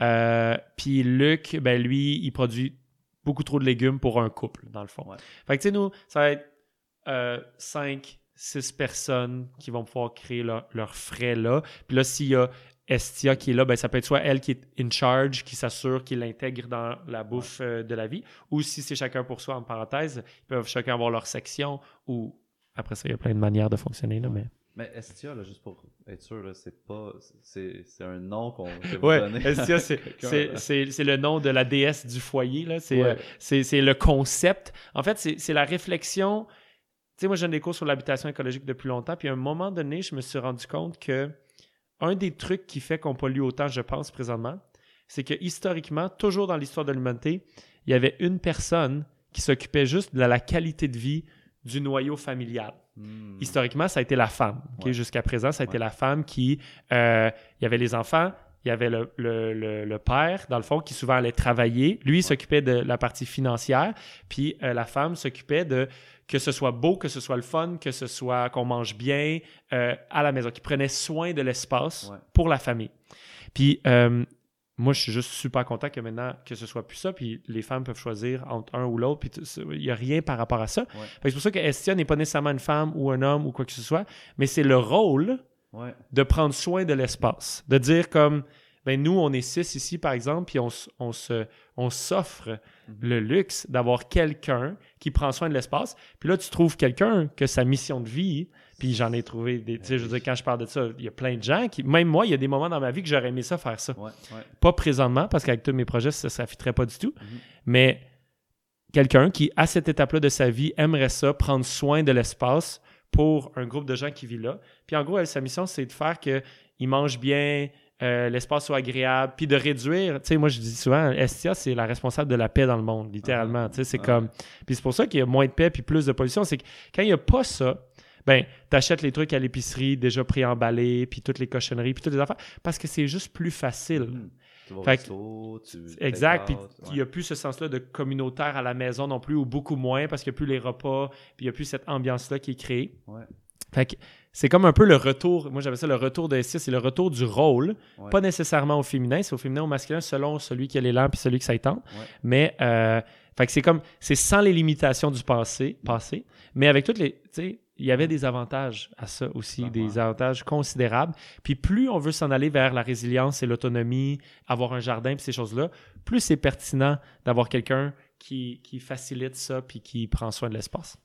Euh, puis Luc, ben lui, il produit beaucoup trop de légumes pour un couple, dans le fond. Ouais. Fait que tu sais, nous, ça va être 5, 6 personnes qui vont pouvoir créer leur- leurs frais là. Puis là, s'il y a Estia qui est là, ben, ça peut être soit elle qui est in charge, qui s'assure qu'il l'intègre dans la bouffe euh, de la vie, ou si c'est chacun pour soi, en parenthèse, ils peuvent chacun avoir leur section, ou après ça, il y a plein de manières de fonctionner. Là, mais... Mais Estia, là, juste pour être sûr, c'est pas. C'est, un nom qu'on [laughs] Ouais, donner. Estia, à [laughs] c'est, le nom de la déesse du foyer. Là. C'est, Ouais. euh, c'est, le concept. En fait, c'est, c'est la réflexion. Tu sais, moi, je donne des cours sur l'habitation écologique depuis longtemps. Puis à un moment donné, je me suis rendu compte que un des trucs qui fait qu'on pollue autant, je pense, présentement, c'est que historiquement, toujours dans l'histoire de l'humanité, il y avait une personne qui s'occupait juste de la qualité de vie du noyau familial. Hmm. Historiquement, ça a été la femme. Ouais. Jusqu'à présent, ça a été la femme qui... euh, il y avait les enfants, il y avait le, le- le- le père, dans le fond, qui souvent allait travailler. Lui, il s'occupait de la partie financière, puis euh, la femme s'occupait de que ce soit beau, que ce soit le fun, que ce soit qu'on mange bien euh, à la maison, qui prenait soin de l'espace Ouais. pour la famille. Puis euh, moi, je suis juste super content que maintenant, que ce soit plus ça, puis les femmes peuvent choisir entre un ou l'autre, puis il n'y a rien par rapport à ça. Ouais. C'est pour ça que Estia n'est pas nécessairement une femme ou un homme ou quoi que ce soit, mais c'est le rôle Ouais. de prendre soin de l'espace. De dire comme, ben nous, on est six ici, par exemple, puis on, se, on s'offre Mhm. le luxe d'avoir quelqu'un qui prend soin de l'espace. Puis là, tu trouves quelqu'un que sa mission de vie, puis j'en ai trouvé des, tu sais, je veux dire, quand je parle de ça, il y a plein de gens qui, même moi, il y a des moments dans ma vie que j'aurais aimé ça faire ça. Ouais. Ouais. Pas présentement, parce qu'avec tous mes projets, ça ne fitterait pas du tout. Mhm. Mais quelqu'un qui, à cette étape-là de sa vie, aimerait ça, prendre soin de l'espace pour un groupe de gens qui vit là. Puis en gros, elle, sa mission, c'est de faire qu'ils mangent bien, euh, l'espace soit agréable, puis de réduire. Tu sais, moi, je dis souvent, Estia, c'est la responsable de la paix dans le monde, littéralement. Tu sais, c'est Ah. comme. Puis c'est pour ça qu'il y a moins de paix puis plus de pollution. C'est que quand il n'y a pas ça, ben, t'achètes les trucs à l'épicerie déjà préemballés, puis toutes les cochonneries, puis toutes les affaires, parce que c'est juste plus facile. Mhm. Tu vas au Fait que- resto, tu. Exact. Puis il n'y a plus ce sens-là de communautaire à la maison non plus, ou beaucoup moins, parce qu'il n'y a plus les repas, puis il n'y a plus cette ambiance-là qui est créée. Ouais. Fait que c'est comme un peu le retour, moi j'avais ça le retour de S6, c'est le retour du rôle, Ouais. pas nécessairement au féminin, c'est au féminin ou au masculin selon celui qui a l'élan puis celui qui ça tente. Ouais. Mais euh, fait que c'est comme, c'est sans les limitations du passé, passé mais avec toutes les, tu sais, il y avait des avantages à ça aussi, des avantages considérables. Puis plus on veut s'en aller vers la résilience et l'autonomie, avoir un jardin puis ces choses-là, plus c'est pertinent d'avoir quelqu'un qui, qui facilite ça puis qui prend soin de l'espace.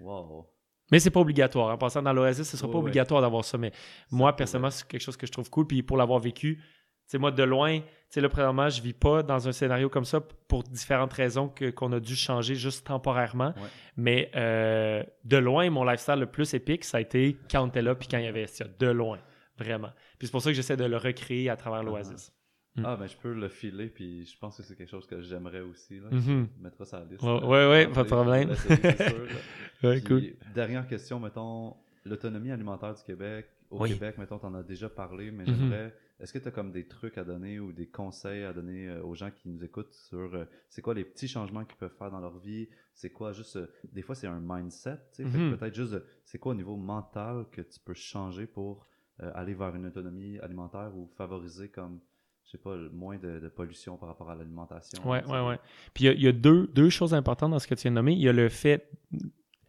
Wow. Mais c'est pas obligatoire. En passant dans l'Oasis, ce sera Ouais, pas obligatoire d'avoir ça. Mais moi, personnellement, c'est quelque chose que je trouve cool. Puis pour l'avoir vécu, sais, moi, de loin, sais, là, présentement, je vis pas dans un scénario comme ça pour différentes raisons qu'on a dû changer juste temporairement. Ouais. Mais euh, de loin, mon lifestyle le plus épique, ça a été quand on était là puis quand il y avait Estia. De loin. Vraiment. Puis c'est pour ça que j'essaie de le recréer à travers l'Oasis. Mm. Ah, ben je peux le filer, puis je pense que c'est quelque chose que j'aimerais aussi. Là. Mhm. Tu mettras ça à la liste. Ouais, là. ouais, ouais, Ah, pas de je problème. sûr, [laughs] là. Ouais, Puis, Dernière question, mettons, l'autonomie alimentaire du Québec. Au Oui. Québec, mettons, t'en as déjà parlé, mais Mhm. j'aimerais. Est-ce que tu as comme des trucs à donner ou des conseils à donner euh, aux gens qui nous écoutent sur euh, c'est quoi les petits changements qu'ils peuvent faire dans leur vie? C'est quoi juste. euh, des fois, c'est un mindset, tu sais. fait que Mhm. Peut-être juste c'est quoi au niveau mental que tu peux changer pour euh, aller vers une autonomie alimentaire ou favoriser comme. Je sais pas, moins de, de pollution par rapport à l'alimentation. Sais. ouais, ouais. Puis il y a, y a deux, deux choses importantes dans ce que tu viens de nommer. Il y a le fait,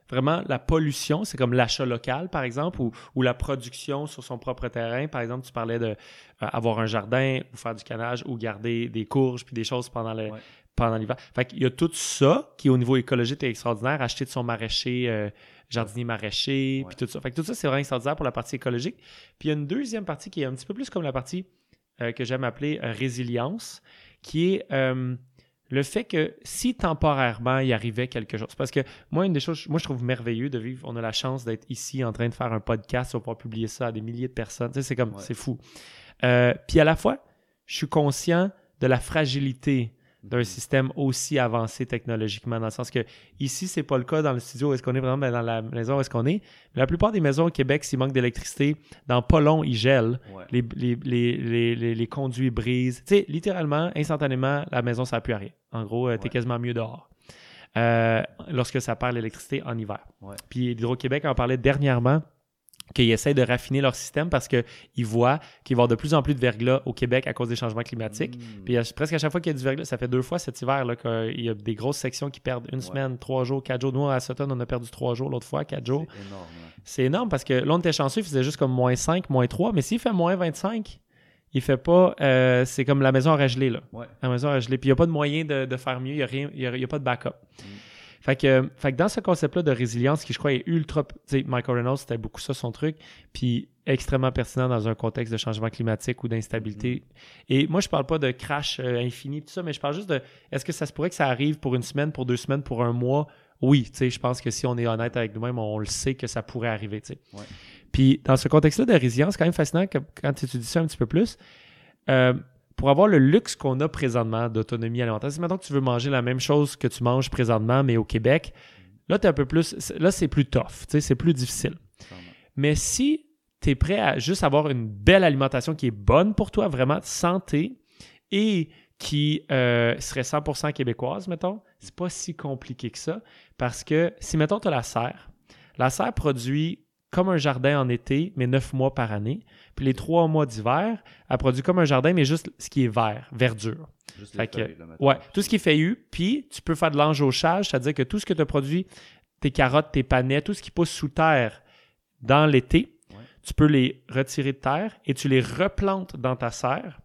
vraiment, la pollution, c'est comme l'achat local, par exemple, ou, ou la production sur son propre terrain. Par exemple, tu parlais de euh, un jardin, ou faire du canage, ou garder des courges, puis des choses pendant le. Ouais. Pendant l'hiver. Fait qu'il y a tout ça qui, au niveau écologique, est extraordinaire. Acheter de son maraîcher, euh, jardinier maraîcher, puis tout ça. Fait que tout ça, c'est vraiment extraordinaire pour la partie écologique. Puis il y a une deuxième partie qui est un petit peu plus comme la partie euh, que j'aime appeler résilience, qui est le fait que si temporairement il arrivait quelque chose, parce que moi, une des choses, moi je trouve merveilleux de vivre, on a la chance d'être ici en train de faire un podcast, on va pouvoir publier ça à des milliers de personnes, tu sais, c'est comme, Ouais. c'est fou. Euh, puis à la fois, je suis conscient de la fragilité d'un système aussi avancé technologiquement, dans le sens que ici, c'est pas le cas dans le studio où est-ce qu'on est vraiment dans la maison où est-ce qu'on est. Mais la plupart des maisons au Québec, s'il manque d'électricité, dans pas long, ils gèlent Ouais. les, les, les, les, les- les conduits brisent. Tu sais, littéralement, instantanément, la maison, ça n'a plus à rien. En gros, tu es Ouais. quasiment mieux dehors. Euh, lorsque ça perd l'électricité en hiver. Ouais. Puis Hydro-Québec en parlait dernièrement qu'ils essaient de raffiner leur système parce qu'ils voient qu'il va y avoir de plus en plus de verglas au Québec à cause des changements climatiques. Mm. Puis à- presque à chaque fois qu'il y a du verglas, ça fait deux fois cet hiver qu'il y a des grosses sections qui perdent une Ouais. semaine, trois jours, quatre jours. Nous, à Sutton, on a perdu trois jours l'autre fois, quatre jours. C'est énorme. C'est énorme parce que là, on était chanceux, il faisait juste comme moins 5, moins 3, mais s'il fait moins 25, il fait pas. euh, c'est comme la maison à gelée, là. Ouais. La maison à gelée. Puis il n'y a pas de moyen de, de faire mieux. Il n'y a, a, pas de backup. Mm. Fait que, fait que dans ce concept-là de résilience, qui je crois est ultra. Tu sais, Michael Reynolds, c'était beaucoup ça son truc. Puis extrêmement pertinent dans un contexte de changement climatique ou d'instabilité. Mm-hmm. Et moi, je parle pas de crash euh, infini, tout ça, mais je parle juste de est-ce que ça se pourrait que ça arrive pour une semaine, pour deux semaines, pour un mois? Oui, tu sais, je pense que si on est honnête avec nous-mêmes, on le sait que ça pourrait arriver, tu sais. Ouais. Puis dans ce contexte-là de résilience, c'est quand même fascinant que, quand tu étudies ça un petit peu plus. euh, pour avoir le luxe qu'on a présentement d'autonomie alimentaire, si maintenant que tu veux manger la même chose que tu manges présentement, mais au Québec, là, tu un peu plus. Là, c'est plus tough, c'est plus difficile. Mais si tu es prêt à juste avoir une belle alimentation qui est bonne pour toi, vraiment santé, et qui euh, serait 100% québécoise, mettons, c'est pas si compliqué que ça. Parce que si, mettons, tu as la serre, la serre produit comme un jardin en été, mais neuf mois par année. Puis les trois mois d'hiver, elle produit comme un jardin, mais juste ce qui est vert, verdure. Juste Fait les que- feuilles, là, mettons. Ouais, tout ce qui est feuillu, puis tu peux faire de l'enjauchage, c'est-à-dire que tout ce que tu as produit, tes carottes, tes panais, tout ce qui pousse sous terre dans l'été, Ouais. tu peux les retirer de terre et tu les replantes dans ta serre.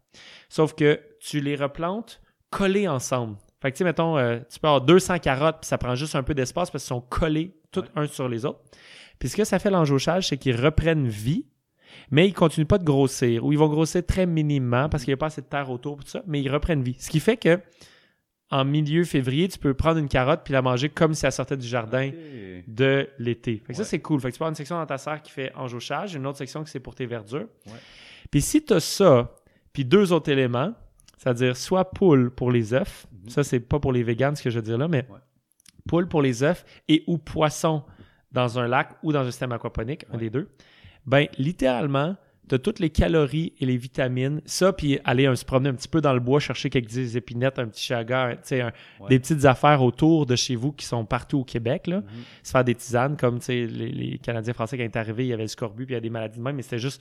Sauf que tu les replantes collés ensemble. Fait que, tu sais, mettons, euh, tu peux avoir 200 carottes, puis ça prend juste un peu d'espace parce qu'ils sont collés toutes Ouais. uns sur les autres. Puis ce que ça fait l'enjauchage, c'est qu'ils reprennent vie, mais ils ne continuent pas de grossir, ou ils vont grossir très minimement parce qu'il n'y a pas assez de terre autour, tout ça, mais ils reprennent vie. Ce qui fait que en milieu février, tu peux prendre une carotte puis la manger comme si elle sortait du jardin de l'été. Ça, c'est cool. Fait que tu peux avoir une section dans ta serre qui fait enjauchage, une autre section qui c'est pour tes verdures. Ouais. Puis si tu as ça, puis deux autres éléments, c'est-à-dire soit poule pour les œufs, Mhm. ça, c'est pas pour les véganes ce que je veux dire là, mais Ouais. poule pour les œufs et ou poisson dans un lac ou dans un système aquaponique, un des deux, ben littéralement, tu as toutes les calories et les vitamines. Ça, puis aller se promener un petit peu dans le bois, chercher quelques épinettes, un petit chaga, un- Ouais. des petites affaires autour de chez vous qui sont partout au Québec, là Mhm. se faire des tisanes comme les, les Canadiens français quand ils étaient arrivés, il y avait le scorbut puis il y a des maladies de même, mais c'était juste.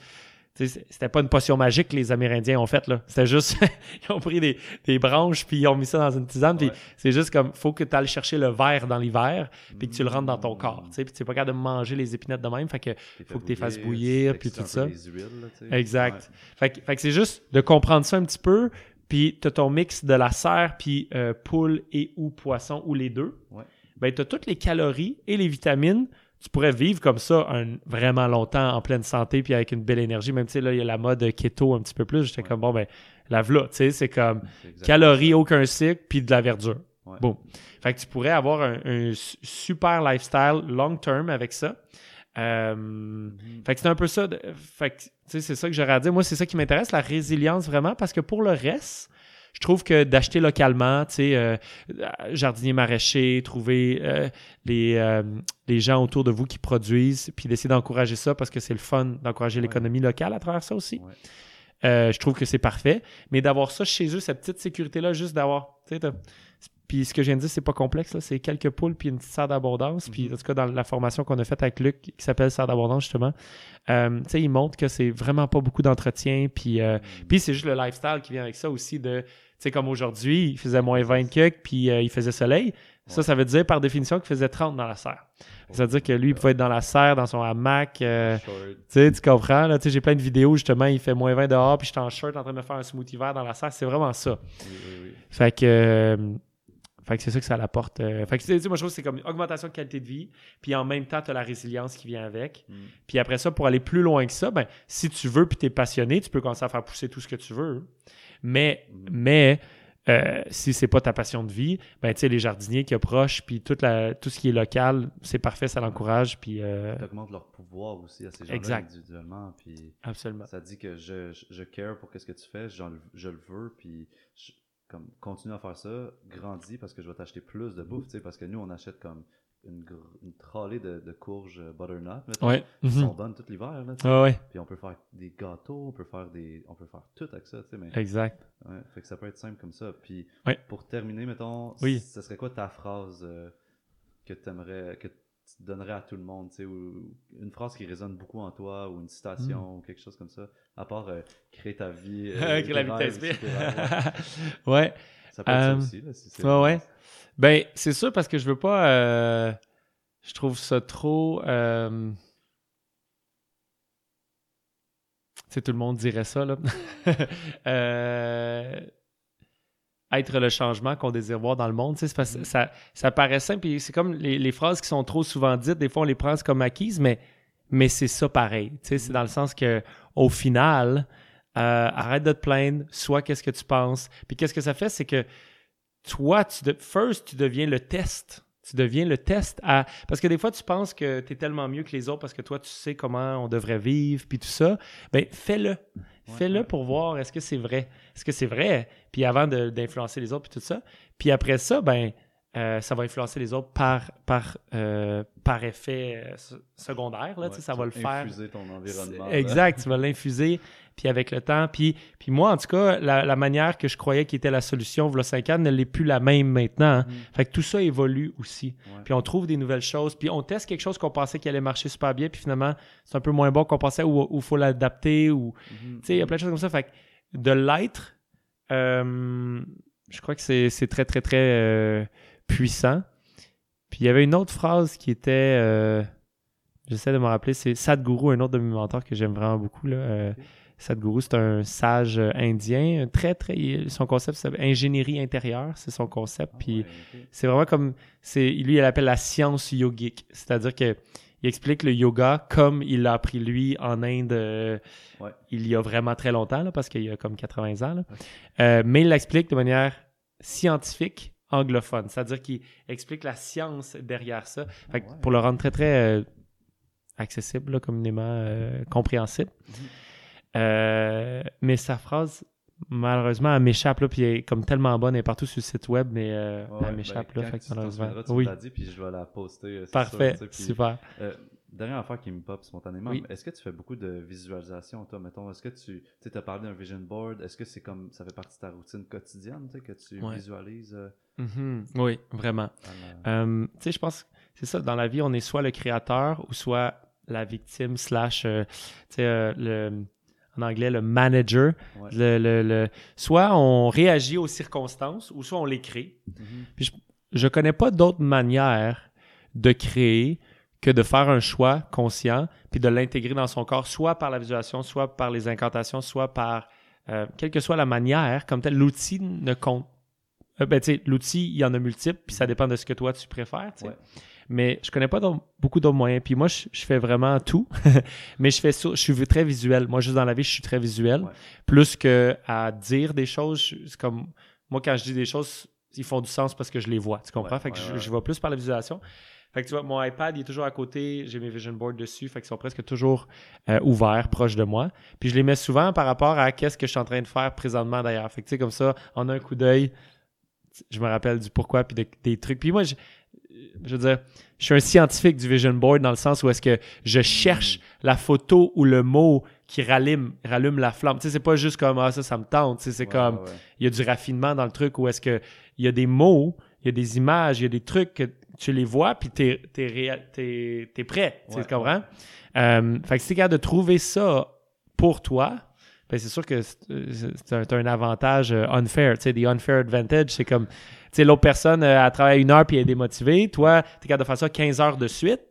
Tu C'était pas une potion magique que les Amérindiens ont faite. là. C'était juste. [laughs] ils ont pris des, des branches puis ils ont mis ça dans une tisane. Ouais. c'est juste comme. faut que tu ailles chercher le verre dans l'hiver puis que tu le rentres dans ton Mm. corps. tu Puis tu n'es pas capable de manger les épinettes de même. Fait que faut que t'es fasses bouillir, tu puis tout ça. les huiles, là, tu sais. Exact. Fait que, fait que c'est juste de comprendre ça un petit peu. Puis tu as ton mix de la serre puis euh, poule et ou poisson ou les deux. Ouais. Ben, tu as toutes les calories et les vitamines. Tu pourrais vivre comme ça un- vraiment longtemps en pleine santé puis avec une belle énergie. Même, tu sais, là, il y a la mode keto un petit peu plus. J'étais Ouais. comme, bon, ben, la v'là, tu sais, c'est comme calories, ça. aucun cycle, puis de la verdure. Ouais. Bon. Fait que tu pourrais avoir un, un su- super lifestyle long term avec ça. Euh, Mhm. fait que c'est un peu ça. de- fait que, tu sais, c'est ça que j'aurais à dire. Moi, c'est ça qui m'intéresse, la résilience vraiment, parce que pour le reste, je trouve que d'acheter localement, tu sais, euh, jardinier maraîcher, trouver euh, les, euh, les gens autour de vous qui produisent, puis d'essayer d'encourager ça parce que c'est le fun d'encourager Ouais. l'économie locale à travers ça aussi. Ouais. Je trouve que c'est parfait. Mais d'avoir ça chez eux, cette petite sécurité-là, juste d'avoir. tu sais, t'as- Puis ce que je viens de dire, c'est pas complexe. C'est quelques poules puis une petite serre d'abondance. Puis Mhm. en tout cas, dans la formation qu'on a faite avec Luc, qui s'appelle serre d'abondance, justement, euh, tu sais, il montre que c'est vraiment pas beaucoup d'entretien. Puis, euh, Mhm. puis c'est juste le lifestyle qui vient avec ça aussi de. Sais, comme aujourd'hui, il faisait moins 20 que, puis euh, il faisait soleil. Ça, Ouais. ça veut dire par définition qu'il faisait 30 dans la serre. Ça veut dire que lui, il pouvait être dans la serre, dans son hamac. euh, tu comprends, là, j'ai plein de vidéos, justement, il fait moins 20 dehors, puis je suis en shirt en train de me faire un smoothie vert dans la serre, c'est vraiment ça. Oui, oui, oui. Fait que, euh, fait que c'est ça que ça l'apporte. euh, fait que, tu sais, moi, je trouve que c'est comme une augmentation de qualité de vie, puis en même temps, tu as la résilience qui vient avec. Mm. Puis après ça, pour aller plus loin que ça, ben, si tu veux, puis tu es passionné, tu peux commencer à faire pousser tout ce que tu veux. Mais, Mhm. mais euh, si c'est pas ta passion de vie, ben, tu sais, les jardiniers qui approchent, puis toute la, tout ce qui est local, c'est parfait, ça l'encourage, puis euh, T'augmentes leur pouvoir aussi à ces gens-là Exact. individuellement. Puis absolument. ça dit que je, je, je care pour qu'est-ce que tu fais, j'en- je le veux, puis je- comme continue à faire ça, grandis parce que je vais t'acheter plus de bouffe, tu sais, parce que nous on achète comme une, une trolley de, de courges euh, butternut, mettons, Ouais. qui Mhm. sont bonnes tout l'hiver, tu. Ah ouais, Puis on peut faire des gâteaux, on peut faire des, on peut faire tout avec ça, tu sais, mais exact. ouais, fait que ça peut être simple comme ça. Puis Ouais. pour terminer, mettons, Oui. ce serait quoi ta phrase euh, que t'aimerais, que tu donnerais à tout le monde, tu sais, ou une phrase qui résonne beaucoup en toi, ou une citation, ou quelque chose comme ça, à part euh, créer ta vie, [laughs] euh, Créer la vie de ouais. [laughs] Ça peut être Euh, ça aussi, là, si c'est ouais, ouais. Ben, c'est sûr parce que je veux pas. euh, je trouve ça trop. euh, Tu sais, tout le monde dirait ça, là. [laughs] Euh, être le changement qu'on désire voir dans le monde. tu sais, c'est parce que Mhm. ça, ça paraît simple, puis c'est comme les, les phrases qui sont trop souvent dites, des fois on les prend comme acquises, mais, mais c'est ça pareil. tu sais, C'est dans le sens que au final, euh, arrête de te plaindre, soit qu'est-ce que tu penses. Puis qu'est-ce que ça fait, c'est que toi, tu de, first, tu deviens le test. Tu deviens le test à... Parce que des fois, tu penses que tu es tellement mieux que les autres parce que toi, tu sais comment on devrait vivre, puis tout ça. Ben, fais-le. Fais-le ouais. pour voir est-ce que c'est vrai? Est-ce que c'est vrai? Puis avant de- d'influencer les autres, puis tout ça. Puis après ça, ben, euh, ça va influencer les autres par, par, euh, par effet euh, se- secondaire. Là, tu sais, ça va le faire. Infuser ton environnement. Exact, tu vas l'infuser, puis avec le temps. Puis, puis moi, en tout cas, la, la manière que je croyais qui était la solution, voilà 5 ans, ne l'est plus la même maintenant. hein. Mhm. Fait que tout ça évolue aussi. Ouais. Puis on trouve des nouvelles choses, puis on teste quelque chose qu'on pensait qui allait marcher super bien, puis finalement, c'est un peu moins bon qu'on pensait, ou il faut l'adapter, ou... Mhm. Tu sais, il y a plein de choses comme ça. Fait que de l'être, euh, je crois que c'est c'est très, très, très puissant. Puis il y avait une autre phrase qui était... euh, J'essaie de me rappeler, c'est Sadhguru, un autre de mes mentors que j'aime vraiment beaucoup. Là. Euh. Sadhguru, c'est un sage indien, très, très... Son concept, c'est ingénierie intérieure, c'est son concept. Ah Puis ouais, c'est vraiment comme c'est lui il appelle la science yogique c'est-à-dire que il explique le yoga comme il l'a appris lui en Inde euh, Ouais. il y a vraiment très longtemps là, parce qu'il y a comme 80 ans là. Euh, mais il l'explique de manière scientifique anglophone c'est-à-dire qu'il explique la science derrière ça Fait que Ah ouais. pour le rendre très très euh, accessible là, communément euh, compréhensible Mhm. Euh, mais sa phrase malheureusement elle m'échappe là, puis elle est comme tellement bonne elle est partout sur le site web mais euh, Ouais, elle m'échappe ben, là fait que malheureusement tu oui dit, puis je vais la poster. Parfait, sûr, tu sais, puis, super. euh, dernière affaire qui me pop spontanément, Oui. est-ce que tu fais beaucoup de visualisation, toi, mettons, est-ce que tu, tu as parlé d'un vision board, est-ce que c'est comme, ça fait partie de ta routine quotidienne, que tu Ouais. visualises euh, Mhm. Oui, vraiment. Euh, tu sais, je pense, c'est ça, dans la vie, on est soit le créateur ou soit la victime slash, euh, tu sais, le, en anglais, le manager. Ouais. Le, le- le- soit on réagit aux circonstances ou soit on les crée. Mhm. Je connais pas d'autre manière de créer que de faire un choix conscient puis de l'intégrer dans son corps, soit par la visualisation, soit par les incantations, soit par euh, quelle que soit la manière, comme tel, l'outil ne compte. Euh, ben, l'outil, il y en a multiples, puis ça dépend de ce que toi tu préfères. Ouais. Mais je connais pas beaucoup d'autres moyens. Puis moi, je, je fais vraiment tout. [laughs] Mais je fais ça, je suis très visuel. Moi, juste dans la vie, je suis très visuel. Ouais. Plus que à dire des choses, c'est comme moi, quand je dis des choses, ils font du sens parce que je les vois. Tu comprends? Ouais, fait que ouais, je, je vois plus par la visualisation. Fait que tu vois, mon iPad, il est toujours à côté. J'ai mes vision boards dessus. Fait qu'ils sont presque toujours euh, ouverts, proches de moi. Puis je les mets souvent par rapport à qu'est-ce que je suis en train de faire présentement d'ailleurs. Fait que tu sais, comme ça, en un coup d'œil, je me rappelle du pourquoi puis de- des trucs. Puis moi, je, je veux dire, je suis un scientifique du vision board dans le sens où est-ce que je cherche la photo ou le mot qui rallume, rallume la flamme. Tu sais, c'est pas juste comme ah ça, ça me tente. Tu sais, c'est Ouais, comme ouais. il y a du raffinement dans le truc où est-ce que il y a des mots, il y a des images, il y a des trucs que tu les vois puis t'es t'es t'es prêt. Tu Ouais, comprends? Euh, fait que si t'es capable de trouver ça pour toi, ben c'est sûr que c'est un, t'as un avantage euh, unfair. Tu sais, des unfair advantage, c'est comme, tu sais, l'autre personne, euh, elle travaille une heure puis elle est démotivée. Toi, t'es capable de faire ça 15 heures de suite.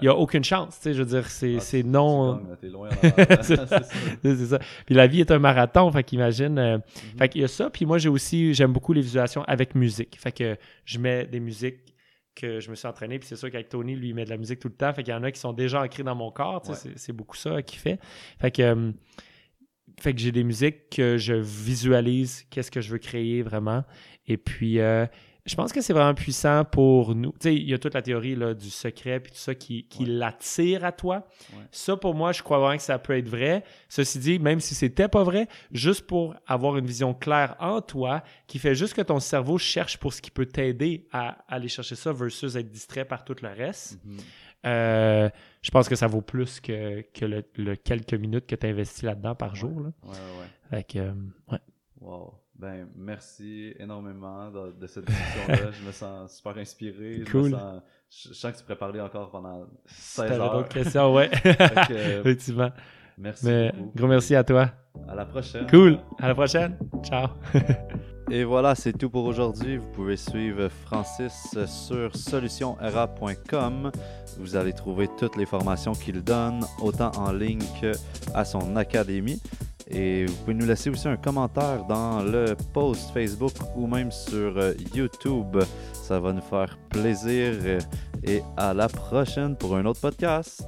Il n'y a aucune chance. Tu sais, je veux dire, c'est Ah, non. là, T'es loin. [laughs] [laughs] C'est ça. Puis la vie est un marathon, fait qu'imagine. euh, Mhm. Fait qu'il y a ça. Puis moi, j'ai aussi, j'aime beaucoup les visualisations avec musique. Fait que je mets des musiques que je me suis entraîné. Puis c'est sûr qu'avec Tony, lui, il met de la musique tout le temps. Fait qu'il y en a qui sont déjà ancrés dans mon corps. Ouais. C'est beaucoup ça qu'il fait. Fait que, euh, fait que j'ai des musiques que je visualise, qu'est-ce que je veux créer vraiment. Et puis, euh, je pense que c'est vraiment puissant pour nous. Tu sais, il y a toute la théorie là, du secret puis tout ça qui, qui Ouais. l'attire à toi. Ouais. Ça, pour moi, je crois vraiment que ça peut être vrai. Ceci dit, même si c'était pas vrai, juste pour avoir une vision claire en toi, qui fait juste que ton cerveau cherche pour ce qui peut t'aider à aller chercher ça versus être distrait par tout le reste, Mhm. euh, je pense que ça vaut plus que, que le, le quelques minutes que tu investis là-dedans par jour. Là. Ouais, ouais, ouais. Fait que, euh, ouais. Wow. Ben, merci énormément de, de cette discussion-là. [laughs] je me sens super inspiré. Je, Cool. me sens, je, je sens que tu pourrais parler encore pendant Si 16 t'avais heures. d'autres questions, ouais. [laughs] Euh, [laughs] Effectivement. merci Mais beaucoup. gros merci à toi. À la prochaine. Cool. À la prochaine. Ciao. Et voilà, c'est tout pour aujourd'hui. Vous pouvez suivre Francis sur solutionera.com. Vous allez trouver toutes les formations qu'il donne, autant en ligne qu'à son académie. Et vous pouvez nous laisser aussi un commentaire dans le post Facebook ou même sur YouTube. Ça va nous faire plaisir. Et à la prochaine pour un autre podcast.